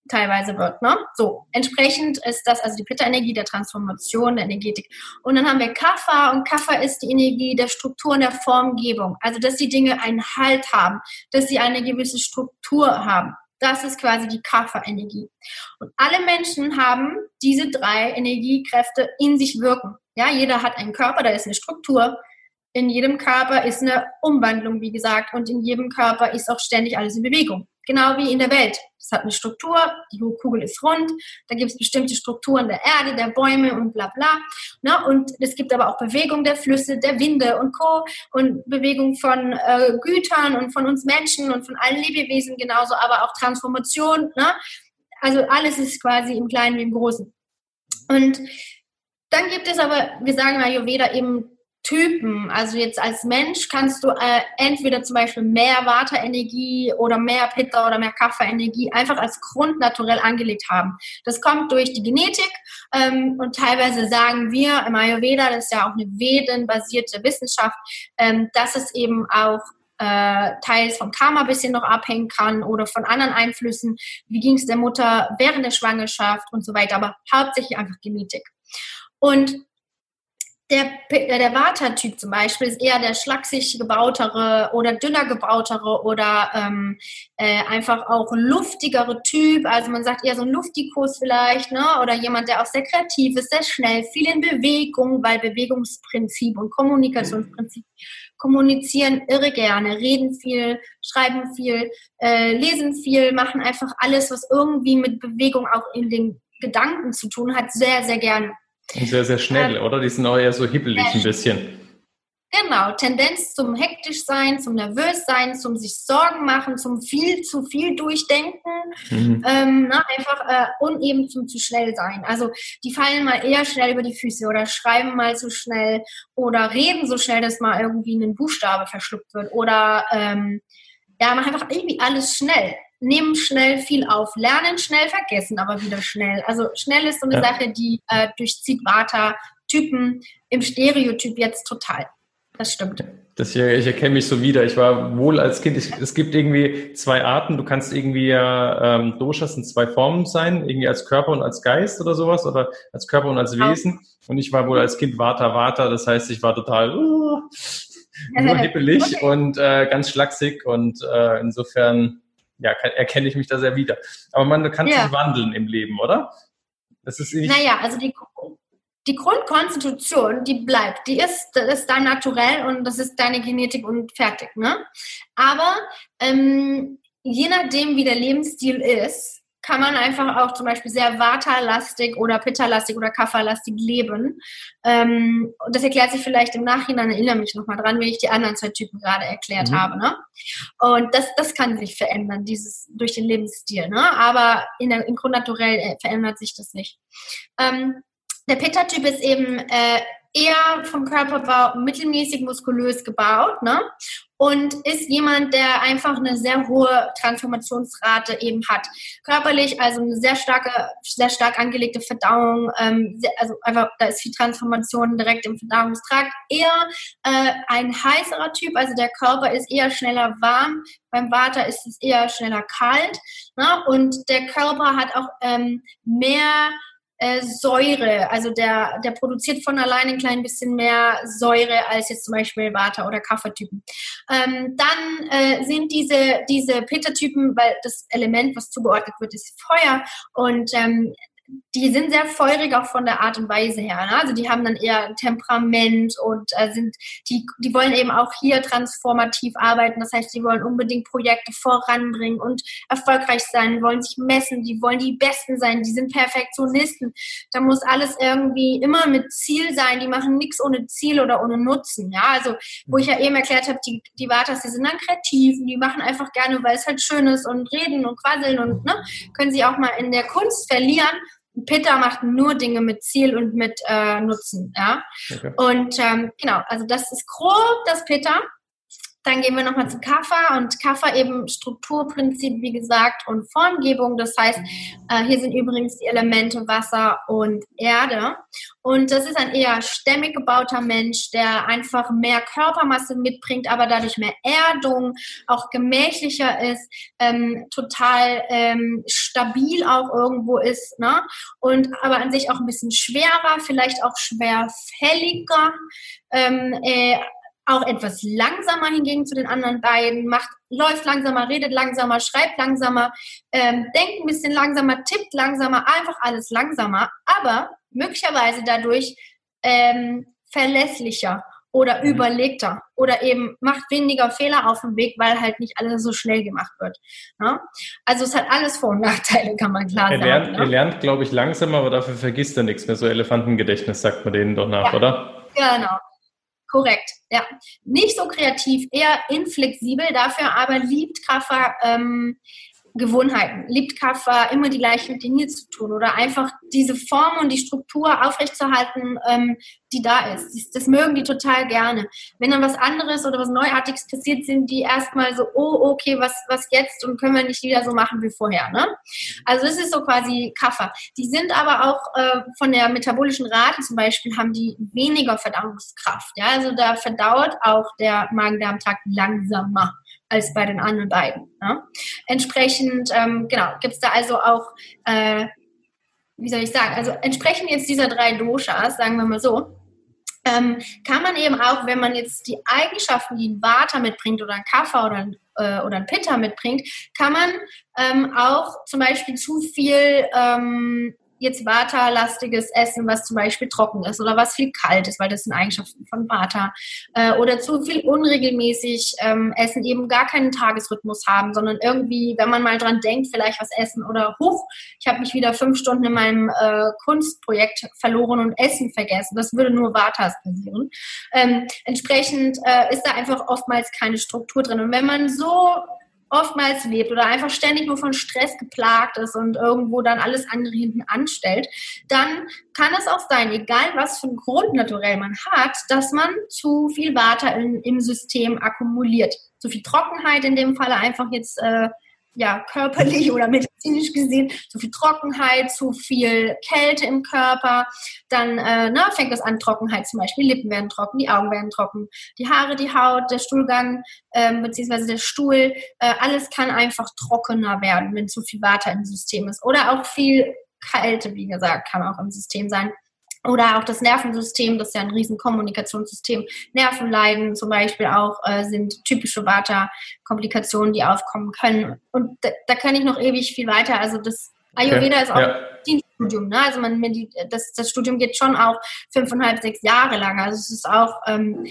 teilweise wird. Ne? So, entsprechend ist das also die Pitta-Energie der Transformation, der Energetik. Und dann haben wir Kapha und Kapha ist die Energie der Struktur und der Formgebung. Also, dass die Dinge einen Halt haben, dass sie eine gewisse Struktur haben. Das ist quasi die Kapha-Energie. Und alle Menschen haben diese drei Energiekräfte in sich wirken. Ja, jeder hat einen Körper, da ist eine Struktur. In jedem Körper ist eine Umwandlung, wie gesagt, und in jedem Körper ist auch ständig alles in Bewegung. Genau wie in der Welt. Es hat eine Struktur, die Kugel ist rund, da gibt es bestimmte Strukturen der Erde, der Bäume und bla bla. Ne? Und es gibt aber auch Bewegung der Flüsse, der Winde und Co. und Bewegung von äh, Gütern und von uns Menschen und von allen Lebewesen genauso, aber auch Transformation. Ne? Also alles ist quasi im Kleinen wie im Großen. Und dann gibt es aber, wir sagen Ayurveda eben Typen, also jetzt als Mensch kannst du äh, entweder zum Beispiel mehr Vata-Energie oder mehr Pitta oder mehr Kapha-Energie einfach als Grund naturell angelegt haben. Das kommt durch die Genetik ähm, und teilweise sagen wir im Ayurveda, das ist ja auch eine Veden-basierte Wissenschaft, ähm, dass es eben auch äh, teils vom Karma bisschen noch abhängen kann oder von anderen Einflüssen. Wie ging es der Mutter während der Schwangerschaft und so weiter, aber hauptsächlich einfach Genetik. Und der, äh, der Vata-Typ zum Beispiel ist eher der schlaksig gebautere oder dünner gebautere oder ähm, äh, einfach auch luftigere Typ. Also man sagt eher so ein Luftikus vielleicht, ne? Oder jemand, der auch sehr kreativ ist, sehr schnell, viel in Bewegung, weil Bewegungsprinzip und Kommunikationsprinzip kommunizieren irre gerne, reden viel, schreiben viel, äh, lesen viel, machen einfach alles, was irgendwie mit Bewegung auch in den Gedanken zu tun hat, sehr, sehr gerne. Und sehr, sehr schnell, ähm, oder? Die sind auch eher so hibbelig ein bisschen. Genau, Tendenz zum hektisch sein, zum nervös sein, zum sich Sorgen machen, zum viel zu viel durchdenken, mhm. ähm, na, einfach äh, und eben zum zu schnell sein. Also die fallen mal eher schnell über die Füße oder schreiben mal zu schnell oder reden so schnell, dass mal irgendwie ein Buchstabe verschluckt wird oder ähm, ja, machen einfach irgendwie alles schnell nehmen schnell viel auf, lernen schnell, vergessen aber wieder schnell. Also schnell ist so eine ja. Sache, die äh, durchzieht Vata-Typen im Stereotyp jetzt total. Das stimmt. Das hier, ich erkenne mich so wieder. Ich war wohl als Kind, ich, es gibt irgendwie zwei Arten. Du kannst irgendwie ja, ähm, Doshas in zwei Formen sein, irgendwie als Körper und als Geist oder sowas oder als Körper und als Wesen. Und ich war wohl als Kind Vata Vata, das heißt, ich war total uh, nur hippelig okay. und äh, ganz schlaksig und äh, insofern ja, erkenne ich mich da sehr wieder. Aber man kann ja. sich wandeln im Leben, oder? Das ist naja, also die, die Grundkonstitution, die bleibt. Die ist, das ist dann naturell und das ist deine Genetik und fertig. Ne? Aber ähm, je nachdem, wie der Lebensstil ist, kann man einfach auch zum Beispiel sehr Vata-lastig oder Pitta-lastig oder Kapha-lastig leben. Ähm, das erklärt sich vielleicht im Nachhinein, erinnere mich nochmal dran, wie ich die anderen zwei Typen gerade erklärt mhm. habe. Ne? Und das, das kann sich verändern, dieses durch den Lebensstil. Ne? Aber in der, im Grundnaturell äh, verändert sich das nicht. Ähm, der Pitta-Typ ist eben äh, eher vom Körperbau mittelmäßig muskulös gebaut ne? Und ist jemand, der einfach eine sehr hohe Transformationsrate eben hat. Körperlich, also eine sehr starke, sehr stark angelegte Verdauung, ähm, sehr, also einfach, da ist viel Transformation direkt im Verdauungstrakt. Eher äh, ein heißerer Typ, also der Körper ist eher schneller warm, beim Vata ist es eher schneller kalt ne? und der Körper hat auch ähm, mehr äh, Säure, also der, der produziert von allein ein klein bisschen mehr Säure als jetzt zum Beispiel Vata- oder Kaffertypen. Ähm, dann äh, sind diese, diese Pitta-Typen, weil das Element, was zugeordnet wird, ist Feuer und ähm, die sind sehr feurig auch von der Art und Weise her. Ne? Also die haben dann eher Temperament und äh, sind, die, die wollen eben auch hier transformativ arbeiten. Das heißt, die wollen unbedingt Projekte voranbringen und erfolgreich sein, wollen sich messen, die wollen die Besten sein, die sind Perfektionisten. Da muss alles irgendwie immer mit Ziel sein. Die machen nichts ohne Ziel oder ohne Nutzen. Ja, also wo ich ja eben erklärt habe, die, die Vatas, die sind dann kreativ und die machen einfach gerne, weil es halt schön ist und reden und quasseln und ne, können sie auch mal in der Kunst verlieren Pitta macht nur Dinge mit Ziel und mit äh, Nutzen. Ja? Okay. Und ähm, genau, also das ist grob das Pitta. Dann gehen wir nochmal zu Kaffa und Kaffa eben Strukturprinzip, wie gesagt, und Formgebung. Das heißt, äh, hier sind übrigens die Elemente Wasser und Erde. Und das ist ein eher stämmig gebauter Mensch, der einfach mehr Körpermasse mitbringt, aber dadurch mehr Erdung, auch gemächlicher ist, ähm, total ähm, stabil auch irgendwo ist, ne? Und aber an sich auch ein bisschen schwerer, vielleicht auch schwerfälliger. Ähm, äh, auch etwas langsamer hingegen zu den anderen beiden, macht, läuft langsamer, redet langsamer, schreibt langsamer, ähm, denkt ein bisschen langsamer, tippt langsamer, einfach alles langsamer, aber möglicherweise dadurch ähm, verlässlicher oder mhm. überlegter oder eben macht weniger Fehler auf dem Weg, weil halt nicht alles so schnell gemacht wird. Ne? Also es hat alles Vor- und Nachteile, kann man klar er sagen. Lernt, ne? Er lernt, glaube ich, langsamer, aber dafür vergisst er nichts mehr. So Elefantengedächtnis sagt man denen doch nach, ja, oder? Genau. Korrekt, ja. Nicht so kreativ, eher inflexibel, dafür aber liebt Kaffer ähm, Gewohnheiten. Liebt Kaffer immer die gleichen Dinge zu tun oder einfach diese Form und die Struktur aufrechtzuerhalten, ähm, die da ist. Das, mögen die total gerne. Wenn dann was anderes oder was Neuartiges passiert, sind die erstmal so, oh, okay, was, was jetzt und können wir nicht wieder so machen wie vorher. Ne? Also es ist so quasi Kaffer. Die sind aber auch äh, von der metabolischen Rate zum Beispiel, haben die weniger Verdauungskraft. Ja? Also da verdaut auch der Magen-Darm-Trakt langsamer als bei den anderen beiden. Ne? Entsprechend, ähm, genau, gibt es da also auch äh, wie soll ich sagen, also entsprechend jetzt dieser drei Doshas, sagen wir mal so, ähm, kann man eben auch, wenn man jetzt die Eigenschaften, die ein Vata mitbringt oder ein Kapha oder ein, äh, oder ein Pitta mitbringt, kann man ähm, auch zum Beispiel zu viel ähm, jetzt Vata-lastiges Essen, was zum Beispiel trocken ist oder was viel kalt ist, weil das sind Eigenschaften von Vata. Äh, oder zu viel unregelmäßig ähm, essen, eben gar keinen Tagesrhythmus haben, sondern irgendwie, wenn man mal dran denkt, vielleicht was essen oder hoch, ich habe mich wieder fünf Stunden in meinem äh, Kunstprojekt verloren und Essen vergessen. Das würde nur Vatas passieren. Ähm, entsprechend äh, ist da einfach oftmals keine Struktur drin. Und wenn man so oftmals lebt oder einfach ständig nur von Stress geplagt ist und irgendwo dann alles andere hinten anstellt, dann kann es auch sein, egal was für ein Grund naturell man hat, dass man zu viel Water in, im System akkumuliert. Zu viel Trockenheit in dem Falle einfach jetzt äh, ja, körperlich oder medizinisch gesehen, zu viel Trockenheit, zu viel Kälte im Körper, dann äh, na, ne, fängt es an, Trockenheit zum Beispiel, Lippen werden trocken, die Augen werden trocken, die Haare, die Haut, der Stuhlgang ähm, beziehungsweise der Stuhl, äh, alles kann einfach trockener werden, wenn zu viel Water im System ist. Oder auch viel Kälte, wie gesagt, kann auch im System sein. Oder auch das Nervensystem, das ist ja ein riesen Kommunikationssystem. Nervenleiden zum Beispiel auch äh, sind typische Vata-Komplikationen, die aufkommen können. Und da, da, kann ich noch ewig viel weiter. Also das Ayurveda okay. ist auch ja. ein Studium. Ne? Also man, das, das Studium geht schon auch fünfeinhalb, sechs Jahre lang. Also es ist auch ähm,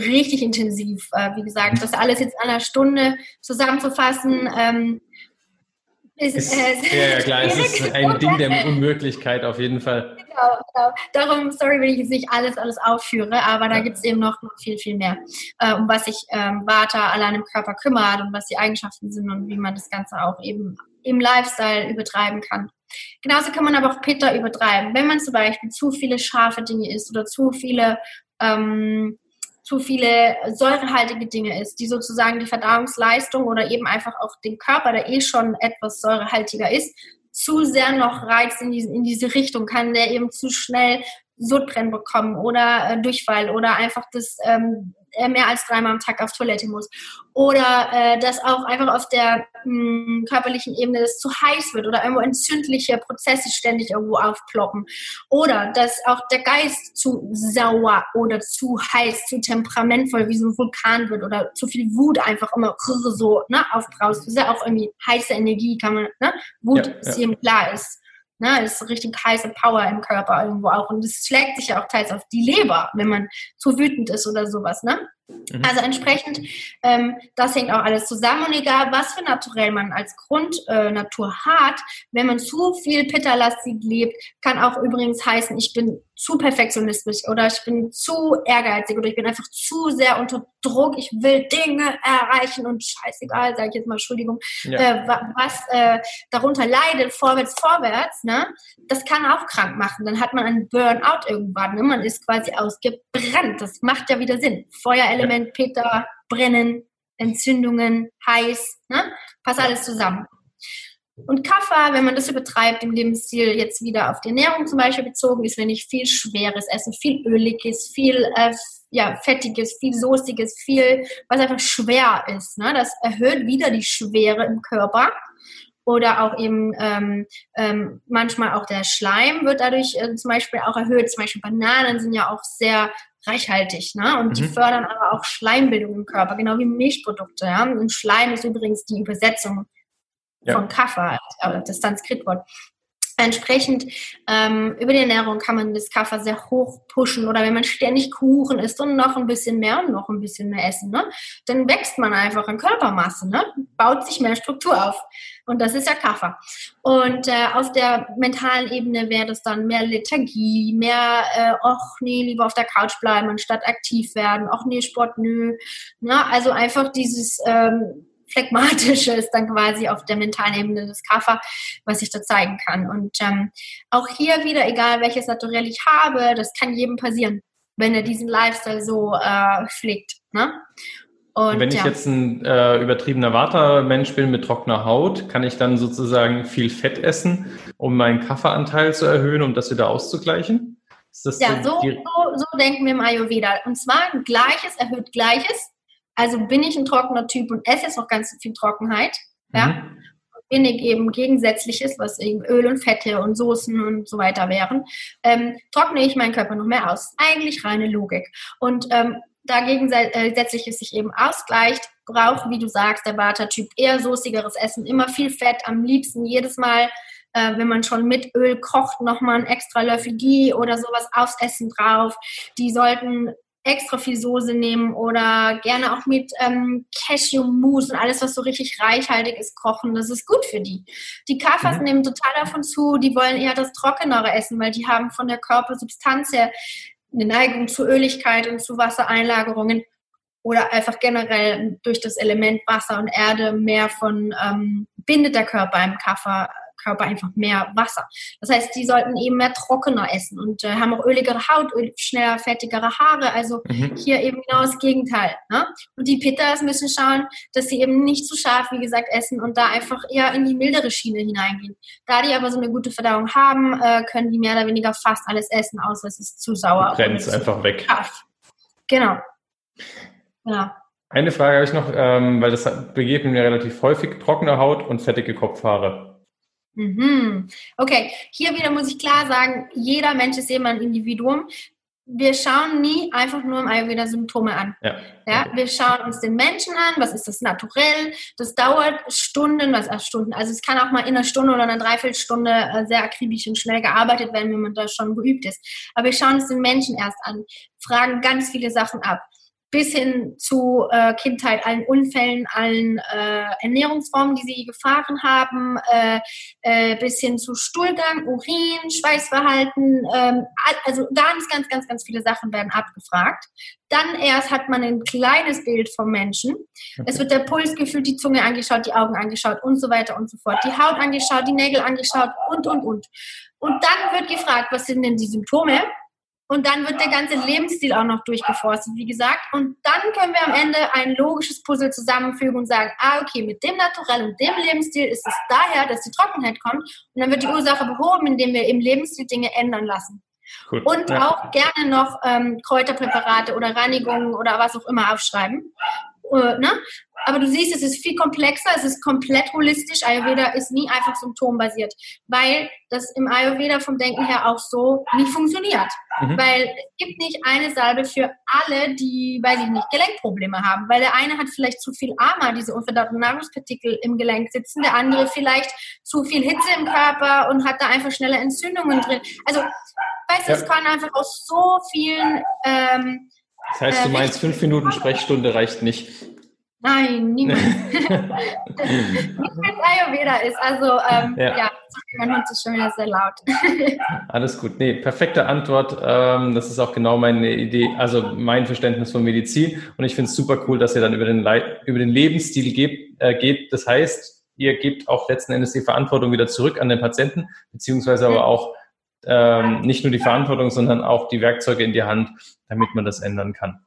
richtig intensiv. Äh, wie gesagt, das alles jetzt an einer Stunde zusammenzufassen. Ähm, ist, ist, äh, ja, klar, es ist ein Ding der Unmöglichkeit auf jeden Fall. Genau, genau. Darum, sorry, wenn ich jetzt nicht alles, alles aufführe, aber da gibt es eben noch, noch viel, viel mehr, äh, um was sich ähm, Vata allein im Körper kümmert und was die Eigenschaften sind und wie man das Ganze auch eben im Lifestyle übertreiben kann. Genauso kann man aber auch Pitta übertreiben. Wenn man zum Beispiel zu viele scharfe Dinge isst oder zu viele ähm, zu viele säurehaltige Dinge isst, die sozusagen die Verdauungsleistung oder eben einfach auch den Körper, der eh schon etwas säurehaltiger ist, zu sehr noch reizt in diese, in diese Richtung, kann der eben zu schnell Sodbrennen bekommen oder äh, Durchfall oder einfach das ähm, mehr als dreimal am Tag auf Toilette muss. Oder äh, dass auch einfach auf der mh, hm, körperlichen Ebene es zu heiß wird oder irgendwo entzündliche Prozesse ständig irgendwo aufploppen. Oder dass auch der Geist zu sauer oder zu heiß, zu temperamentvoll wie so ein Vulkan wird oder zu viel Wut einfach immer so ne, aufbraust. Das ist ja auch irgendwie heiße Energie, kann man, ne? Wut ja, ist ja. jedem klar ist. Ne, ist richtig heiße Power im Körper irgendwo auch. Und es schlägt sich ja auch teils auf die Leber, wenn man zu wütend ist oder sowas. Ne? Mhm. Also entsprechend, ähm, das hängt auch alles zusammen. Und egal, was für Naturell man als Grundnatur äh, hat, wenn man zu viel Pitta-lastig lebt, kann auch übrigens heißen, ich bin zu perfektionistisch oder ich bin zu ehrgeizig oder ich bin einfach zu sehr unter Druck. Ich will Dinge erreichen und scheißegal, sage ich jetzt mal, Entschuldigung, ja. äh, was äh, darunter leidet, vorwärts, vorwärts, ne? das kann auch krank machen. Dann hat man einen Burnout irgendwann. Ne? Man ist quasi ausgebrannt. Das macht ja wieder Sinn. Feuerelement, ja. Peter, Brennen, Entzündungen, heiß, ne? passt alles zusammen. Und Kaffer, wenn man das übertreibt im Lebensstil, jetzt wieder auf die Ernährung zum Beispiel bezogen, ist, wenn ich viel schweres Essen, viel öliges, viel äh, ja, fettiges, viel soßiges, viel, was einfach schwer ist. Ne? Das erhöht wieder die Schwere im Körper. Oder auch eben ähm, ähm, manchmal auch der Schleim wird dadurch äh, zum Beispiel auch erhöht. Zum Beispiel Bananen sind ja auch sehr reichhaltig, ne? Und mhm. die fördern aber auch Schleimbildung im Körper, genau wie Milchprodukte. Ja? Und Schleim ist übrigens die Übersetzung ja. von Kaffer, also das Sanskritwort. Entsprechend ähm, über die Ernährung kann man das Kaffer sehr hoch pushen oder wenn man ständig Kuchen isst und noch ein bisschen mehr und noch ein bisschen mehr essen, ne, dann wächst man einfach an Körpermasse, ne, baut sich mehr Struktur auf. Und das ist ja Kaffer. Und äh, auf der mentalen Ebene wäre das dann mehr Lethargie, mehr, äh, ach nee, lieber auf der Couch bleiben anstatt aktiv werden, ach nee, Sport, nö, ne, also einfach dieses ähm, Phlegmatische ist dann quasi auf der mentalen Ebene des Kaffer, was ich da zeigen kann. Und ähm, auch hier wieder, egal welches Naturell ich habe, das kann jedem passieren. wenn er diesen Lifestyle so äh, pflegt. Ne? Und, wenn ich ja. jetzt ein äh, übertriebener Vata-Mensch bin mit trockener Haut, kann ich dann sozusagen viel Fett essen, um meinen Kafferanteil zu erhöhen, um das wieder auszugleichen? ja, so, so, so, denken wir im Ayurveda. Und zwar Gleiches erhöht Gleiches. Also bin ich ein trockener Typ und esse jetzt noch ganz viel Trockenheit. Ja? Mhm. Bin ich eben Gegensätzliches, was eben Öl und Fette und Soßen und so weiter wären, ähm, trockne ich meinen Körper noch mehr aus. Eigentlich reine Logik. Und ähm, dagegen äh, es sich eben ausgleicht, braucht, wie du sagst, der Vata-Typ eher soßigeres Essen, immer viel Fett, am liebsten jedes Mal, äh, wenn man schon mit Öl kocht, nochmal ein extra Löffel Ghee oder sowas aufs Essen drauf. Die sollten extra viel Soße nehmen oder gerne auch mit ähm, Cashew-Mousse und alles, was so richtig reichhaltig ist, kochen. Das ist gut für die. Die Kaffers mhm. nehmen total davon zu, die wollen eher das Trockenere essen, weil die haben von der Körpersubstanz her eine Neigung zu Öligkeit und zu Wassereinlagerungen oder einfach generell durch das Element Wasser und Erde mehr von ähm, bindet der Körper im Kaffer, Körper einfach mehr Wasser. Das heißt, die sollten eben mehr trockener essen und äh, haben auch öligere Haut, öl, schneller fettigere Haare. Also mhm. hier eben genau das Gegenteil. Ne? Und die Pittas müssen schauen, dass sie eben nicht zu scharf, wie gesagt, essen und da einfach eher in die mildere Schiene hineingehen. Da die aber so eine gute Verdauung haben, äh, können die mehr oder weniger fast alles essen, außer es ist zu sauer. Grenzt einfach weg. Scharf. Genau. Genau. Eine Frage habe ich noch, ähm, weil das begegnet mir relativ häufig, trockene Haut und fettige Kopfhaare. Mhm. Okay, hier wieder muss ich klar sagen, jeder Mensch ist immer ein Individuum. Wir schauen nie einfach nur im Ayurveda Symptome an. Ja. ja. wir schauen uns den Menschen an, was ist das naturell. Das dauert Stunden, was heißt Stunden. Also es kann auch mal in einer Stunde oder einer Dreiviertelstunde äh, sehr akribisch und schnell gearbeitet werden, wenn man da schon geübt ist. Aber wir schauen uns den Menschen erst an, fragen ganz viele Sachen ab bis hin zu äh, Kindheit, allen Unfällen, allen äh, Ernährungsformen, die sie gefahren haben, äh, äh, bis hin zu Stuhlgang, Urin, Schweißverhalten, ähm, also ganz, ganz, ganz, ganz viele Sachen werden abgefragt. Dann erst hat man ein kleines Bild vom Menschen. Es wird der Puls gefühlt, die Zunge angeschaut, die Augen angeschaut und so weiter und so fort, die Haut angeschaut, die Nägel angeschaut und, und, und. Und dann wird gefragt, was sind denn die Symptome? Und dann wird der ganze Lebensstil auch noch durchgeforstet, wie gesagt. Und dann können wir am Ende ein logisches Puzzle zusammenfügen und sagen, ah, okay, mit dem Naturell und dem Lebensstil ist es daher, dass die Trockenheit kommt. Und dann wird die Ursache behoben, indem wir im Lebensstil Dinge ändern lassen. Cool. Und ja. auch gerne noch ähm, Kräuterpräparate oder Reinigungen oder was auch immer aufschreiben. Äh, ne? Aber du siehst, es ist viel komplexer, es ist komplett holistisch. Ayurveda ist nie einfach symptombasiert, weil das im Ayurveda vom Denken her auch so nicht funktioniert. Mhm. Weil es gibt nicht eine Salbe für alle, die, weiß ich nicht, Gelenkprobleme haben. Weil der eine hat vielleicht zu viel Ama, diese unverdauten Nahrungspartikel im Gelenk sitzen, der andere vielleicht zu viel Hitze im Körper und hat da einfach schnelle Entzündungen drin. Also, weißt du, ja. es kann einfach aus so vielen ähm, das heißt, du äh, meinst, fünf Minuten Sprechstunde reicht nicht? Nein, niemand. nicht wenn es Ayurveda ist. Also, ähm, ja. ja, mein Hund ist schon wieder sehr laut. Alles gut. Nee, perfekte Antwort. Ähm, das ist auch genau meine Idee, also mein Verständnis von Medizin. Und ich finde es super cool, dass ihr dann über den, Le über den Lebensstil geht, äh, geht. Das heißt, ihr gebt auch letzten Endes die Verantwortung wieder zurück an den Patienten, beziehungsweise aber auch ähm, nicht nur die Verantwortung, sondern auch die Werkzeuge in die Hand, damit man das ändern kann.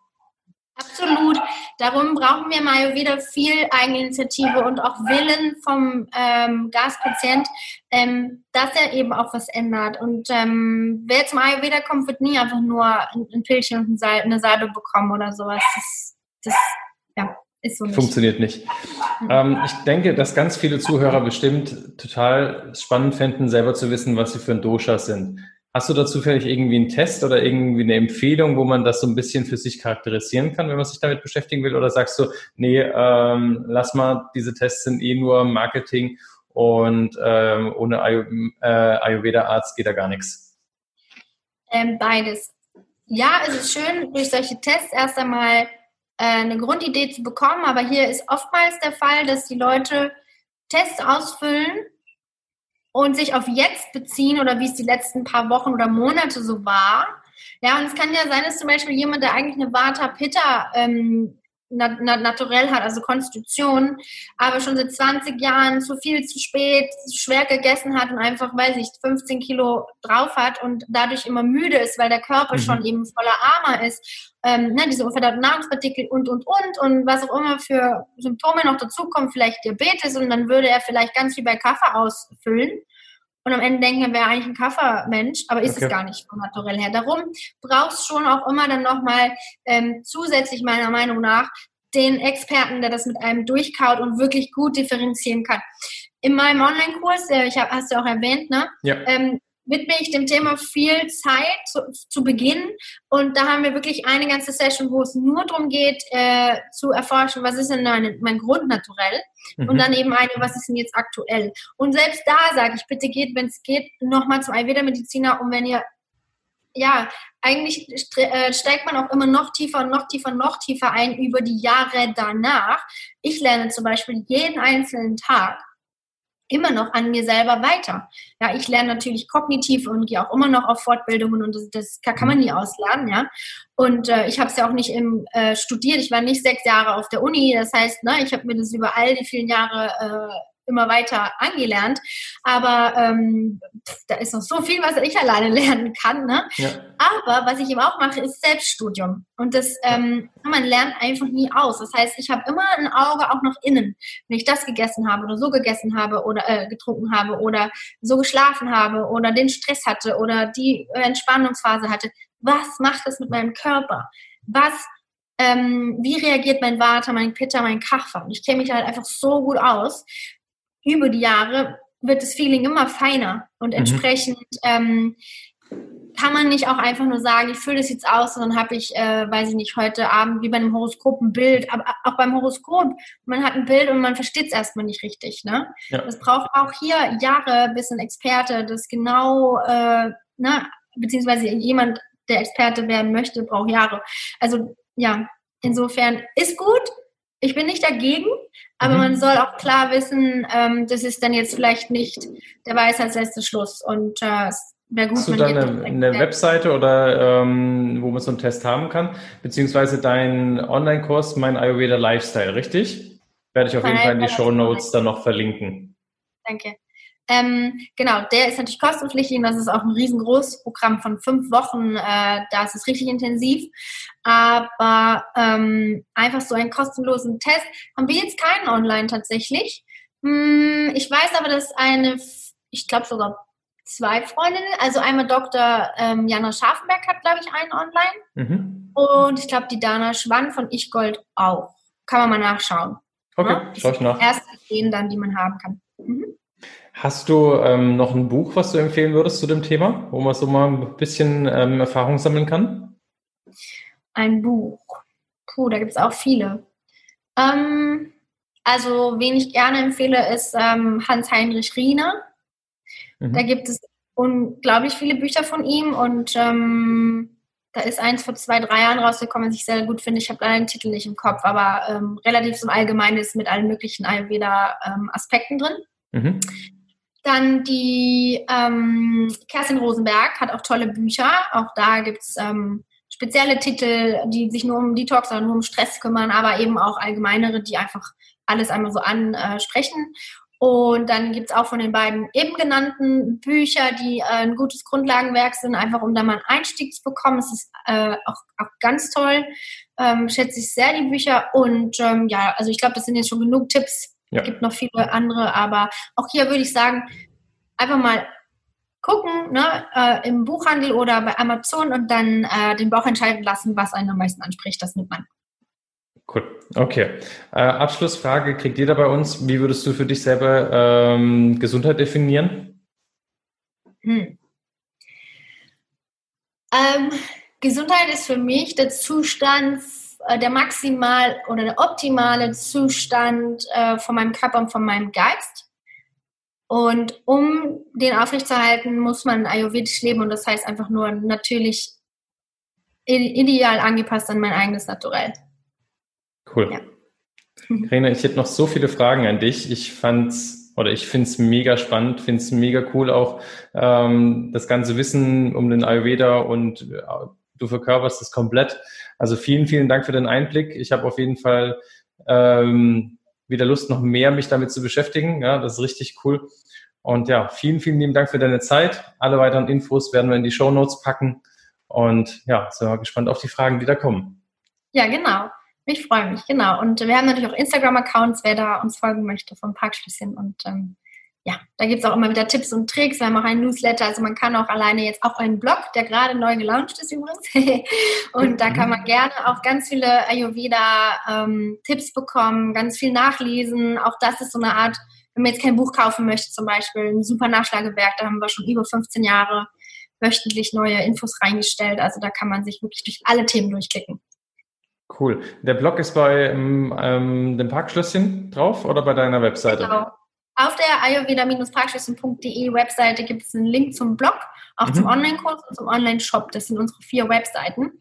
Absolut. Darum brauchen wir mal wieder viel Eigeninitiative und auch Willen vom ähm, Gaspatient, ähm, dass er eben auch was ändert. Und ähm, wer zum Ayurveda kommt, wird nie einfach nur ein, ein Pillchen und eine Salbe bekommen oder sowas. Das, das ja, ist so nicht. Funktioniert nicht. Ähm, ich denke, dass ganz viele Zuhörer bestimmt total spannend fänden, selber zu wissen, was sie für ein Dosha sind. Hast du da zufällig irgendwie einen Test oder irgendwie eine Empfehlung, wo man das so ein bisschen für sich charakterisieren kann, wenn man sich damit beschäftigen will? Oder sagst du, nee, ähm, lass mal, diese Tests sind eh nur Marketing und ähm, ohne Ayu äh, Ayurveda-Arzt geht da gar nichts? Ähm, beides. Ja, es ist schön, durch solche Tests erst einmal eine Grundidee zu bekommen, aber hier ist oftmals der Fall, dass die Leute Tests ausfüllen und sich auf jetzt beziehen oder wie es die letzten paar Wochen oder Monate so war. Ja, und es kann ja sein, dass zum Beispiel jemand, der eigentlich eine Vata Pitta ähm, nat naturell hat, also Konstitution, aber schon seit 20 Jahren zu viel, zu spät, zu schwer gegessen hat und einfach, weiß ich, 15 Kilo drauf hat und dadurch immer müde ist, weil der Körper mhm. schon eben voller Armer ist, ähm, ne, diese unverdauten Nahrungspartikel und, und, und und was auch immer für Symptome noch dazukommen, vielleicht Diabetes und dann würde er vielleicht ganz viel bei Kaffee ausfüllen und am Ende denken, er wäre eigentlich ein Kaffermensch, aber ist okay. es gar nicht vom Naturell her. Darum brauchst schon auch immer dann nochmal ähm, zusätzlich meiner Meinung nach den Experten, der das mit einem durchkaut und wirklich gut differenzieren kann. In meinem Online-Kurs, äh, ich hab, hast du auch erwähnt, ne? Ja. Ähm, widme ich dem Thema viel Zeit zu, zu, Beginn. Und da haben wir wirklich eine ganze Session, wo es nur darum geht, äh, zu erforschen, was ist denn mein, mein Grundnaturell? Mhm. Und dann eben eine, was ist denn jetzt aktuell? Und selbst da sage ich, bitte geht, wenn es geht, nochmal zum Ayurveda-Mediziner, um wenn ihr ja, eigentlich äh, steigt man auch immer noch tiefer und noch tiefer und noch tiefer ein über die Jahre danach. Ich lerne zum Beispiel jeden einzelnen Tag immer noch an mir selber weiter. Ja, ich lerne natürlich kognitiv und gehe auch immer noch auf Fortbildungen und das, das kann man nie auslernen, ja. Und äh, ich habe es ja auch nicht im, äh, studiert. Ich war nicht sechs Jahre auf der Uni. Das heißt, ne, ich habe mir das über all die vielen Jahre äh, immer weiter angelernt. Aber ähm, da ist noch so viel, was ich alleine lernen kann. Ne? Ja. Aber was ich eben auch mache, ist Selbststudium. Und das, ähm, man lernt einfach nie aus. Das heißt, ich habe immer ein Auge auch noch innen. Wenn ich das gegessen habe oder so gegessen habe oder äh, getrunken habe oder so geschlafen habe oder den Stress hatte oder die Entspannungsphase hatte, was macht das mit meinem Körper? Was ähm, wie reagiert mein Vata, mein Pitta, mein Kapha? Ich kenne mich halt einfach so gut aus über die Jahre wird das Feeling immer feiner und mhm. entsprechend ähm, kann man nicht auch einfach nur sagen, ich fülle das jetzt aus und dann habe ich, äh, weiß ich nicht, heute Abend wie bei einem Horoskop ein Bild, aber auch beim Horoskop, man hat ein Bild und man versteht es erstmal nicht richtig. Ne? Ja. Das braucht auch hier Jahre, bis ein Experte das genau, äh, ne, beziehungsweise jemand, der Experte werden möchte, braucht Jahre. Also ja, insofern ist gut, ich bin nicht dagegen, aber mhm. man soll auch klar wissen, ähm, das ist dann jetzt vielleicht nicht der Weisheit letzte Schluss. Und äh, es wäre gut, Hast du dann eine, eine Webseite oder ähm, wo man so einen Test haben kann? Beziehungsweise dein Online-Kurs, mein Ayurveda Lifestyle, richtig? Werde ich auf jeden Fall in die Show Notes dann noch verlinken. Danke. Ähm, genau, der ist natürlich kostenpflichtig und das ist auch ein riesengroßes Programm von fünf Wochen. Äh, da ist es richtig intensiv. Aber ähm, einfach so einen kostenlosen Test haben wir jetzt keinen online tatsächlich. Hm, ich weiß aber, dass eine, ich glaube sogar zwei Freundinnen, also einmal Dr. Ähm, Jana Scharfenberg hat, glaube ich, einen online. Mhm. Und ich glaube, die Dana Schwann von Ich Gold auch. Kann man mal nachschauen. Okay, ja? schau ich nach. Erste Ideen dann, die man haben kann. Mhm. Hast du ähm, noch ein Buch, was du empfehlen würdest zu dem Thema, wo man so mal ein bisschen ähm, Erfahrung sammeln kann? Ein Buch. Puh, da gibt es auch viele. Ähm, also, wen ich gerne empfehle, ist ähm, Hans-Heinrich Riener. Mhm. Da gibt es unglaublich viele Bücher von ihm und ähm, da ist eins vor zwei, drei Jahren rausgekommen, was ich sehr gut finde. Ich habe leider den Titel nicht im Kopf, aber ähm, relativ so Allgemeines mit allen möglichen Ayurveda-Aspekten drin. Mhm. Dann die ähm, Kerstin Rosenberg hat auch tolle Bücher. Auch da gibt es ähm, spezielle Titel, die sich nur um Detox oder nur um Stress kümmern, aber eben auch allgemeinere, die einfach alles einmal so ansprechen. Und dann gibt es auch von den beiden eben genannten Bücher, die äh, ein gutes Grundlagenwerk sind, einfach um da mal einen Einstieg zu bekommen. Es ist äh, auch, auch ganz toll. Ähm, schätze ich sehr die Bücher. Und ähm, ja, also ich glaube, das sind jetzt schon genug Tipps, ja. Es gibt noch viele andere, aber auch hier würde ich sagen, einfach mal gucken ne, äh, im Buchhandel oder bei Amazon und dann äh, den Bauch entscheiden lassen, was einen am meisten anspricht. Das nimmt man. Cool. Okay. Äh, Abschlussfrage kriegt jeder bei uns. Wie würdest du für dich selber ähm, Gesundheit definieren? Hm. Ähm, Gesundheit ist für mich der Zustand der maximal oder der optimale Zustand äh, von meinem Körper und von meinem Geist. Und um den aufrechtzuerhalten, muss man ayurvedisch leben und das heißt einfach nur natürlich ideal angepasst an mein eigenes Naturell. Cool. Ja. Karina, ich hätte noch so viele Fragen an dich. Ich fand's oder ich finde es mega spannend, finde es mega cool auch ähm, das ganze Wissen um den Ayurveda und äh, du verkörperst es komplett. Also vielen, vielen Dank für den Einblick. Ich habe auf jeden Fall ähm, wieder Lust, noch mehr mich damit zu beschäftigen. Ja, das ist richtig cool. Und ja, vielen, vielen lieben Dank für deine Zeit. Alle weiteren Infos werden wir in die Show Notes packen. Und ja, sind wir gespannt auf die Fragen, die da kommen. Ja, genau. Ich freue mich, genau. Und wir haben natürlich auch Instagram-Accounts, wer da uns folgen möchte vom Parkschlüsschen. Und ähm, ja, da gibt es auch immer wieder Tipps und Tricks. Wir haben auch einen Newsletter, also man kann auch alleine jetzt auch einen Blog, der gerade neu gelauncht ist übrigens. und da kann man gerne auch ganz viele Ayurveda-Tipps ähm, bekommen, ganz viel nachlesen. Auch das ist so eine Art, wenn man jetzt kein Buch kaufen möchte, zum Beispiel ein super Nachschlagewerk, da haben wir schon über 15 Jahre wöchentlich neue Infos reingestellt. Also da kann man sich wirklich durch alle Themen durchklicken. Cool. Der Blog ist bei ähm, ähm dem Parkschlösschen drauf oder bei deiner Webseite? Genau. Auf der ayurveda-parkschlösschen.de Webseite gibt es einen Link zum Blog, auch mhm. zum Online-Kurs und zum Online-Shop. Das sind unsere vier Webseiten.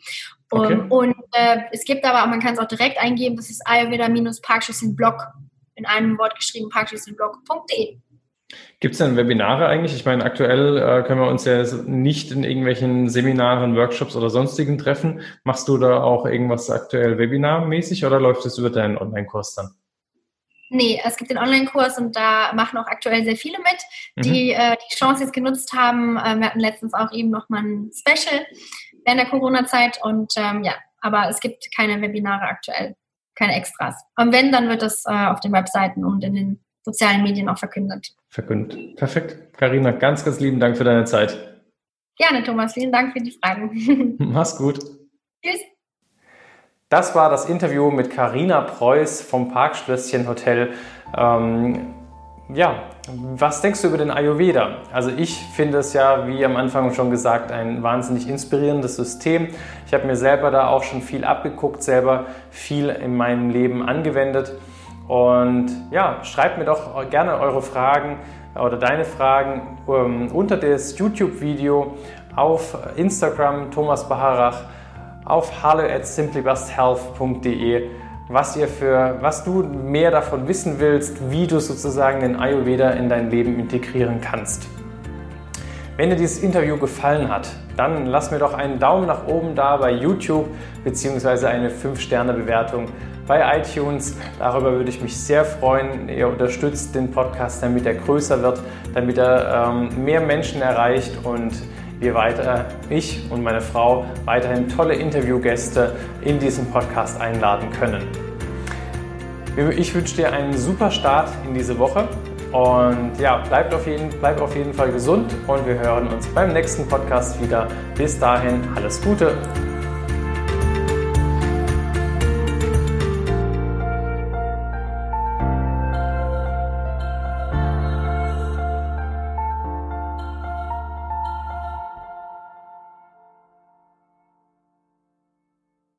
Okay. Und, und äh, es gibt aber auch, man kann es auch direkt eingeben, das ist ayurveda-parkschlösschen-blog in einem Wort geschrieben, parkschlösschenblog.de. Gibt es denn Webinare eigentlich? Ich meine, aktuell äh, können wir uns ja nicht in irgendwelchen Seminaren, Workshops oder sonstigen treffen. Machst du da auch irgendwas aktuell webinarmäßig oder läuft es über deinen Online-Kurs dann? Nee, es gibt den Online-Kurs und da machen auch aktuell sehr viele mit, die mhm. äh, die Chance jetzt genutzt haben. Äh, wir hatten letztens auch eben nochmal ein Special während der Corona-Zeit und ähm, ja, aber es gibt keine Webinare aktuell, keine Extras. Und wenn, dann wird das äh, auf den Webseiten und in den sozialen Medien auch verkündet. Verkündet. Perfekt. Karina, ganz, ganz lieben Dank für deine Zeit. Gerne, Thomas. Vielen Dank für die Fragen. Mach's gut. Tschüss. Das war das Interview mit Karina Preuß vom Parkschlösschen Hotel. Ähm, ja, was denkst du über den Ayurveda? Also ich finde es ja, wie am Anfang schon gesagt, ein wahnsinnig inspirierendes System. Ich habe mir selber da auch schon viel abgeguckt, selber viel in meinem Leben angewendet. Und ja, schreibt mir doch gerne eure Fragen oder deine Fragen ähm, unter das YouTube-Video auf Instagram Thomas Baharach auf hallo at simplybusthealth.de, was ihr für, was du mehr davon wissen willst, wie du sozusagen den Ayurveda in dein Leben integrieren kannst. Wenn dir dieses Interview gefallen hat, dann lass mir doch einen Daumen nach oben da bei YouTube bzw. eine 5-Sterne-Bewertung bei iTunes. Darüber würde ich mich sehr freuen. Ihr unterstützt den Podcast, damit er größer wird, damit er ähm, mehr Menschen erreicht und wir weiter, ich und meine Frau, weiterhin tolle Interviewgäste in diesen Podcast einladen können. Ich wünsche dir einen super Start in diese Woche und ja, bleib auf jeden, bleib auf jeden Fall gesund und wir hören uns beim nächsten Podcast wieder. Bis dahin, alles Gute.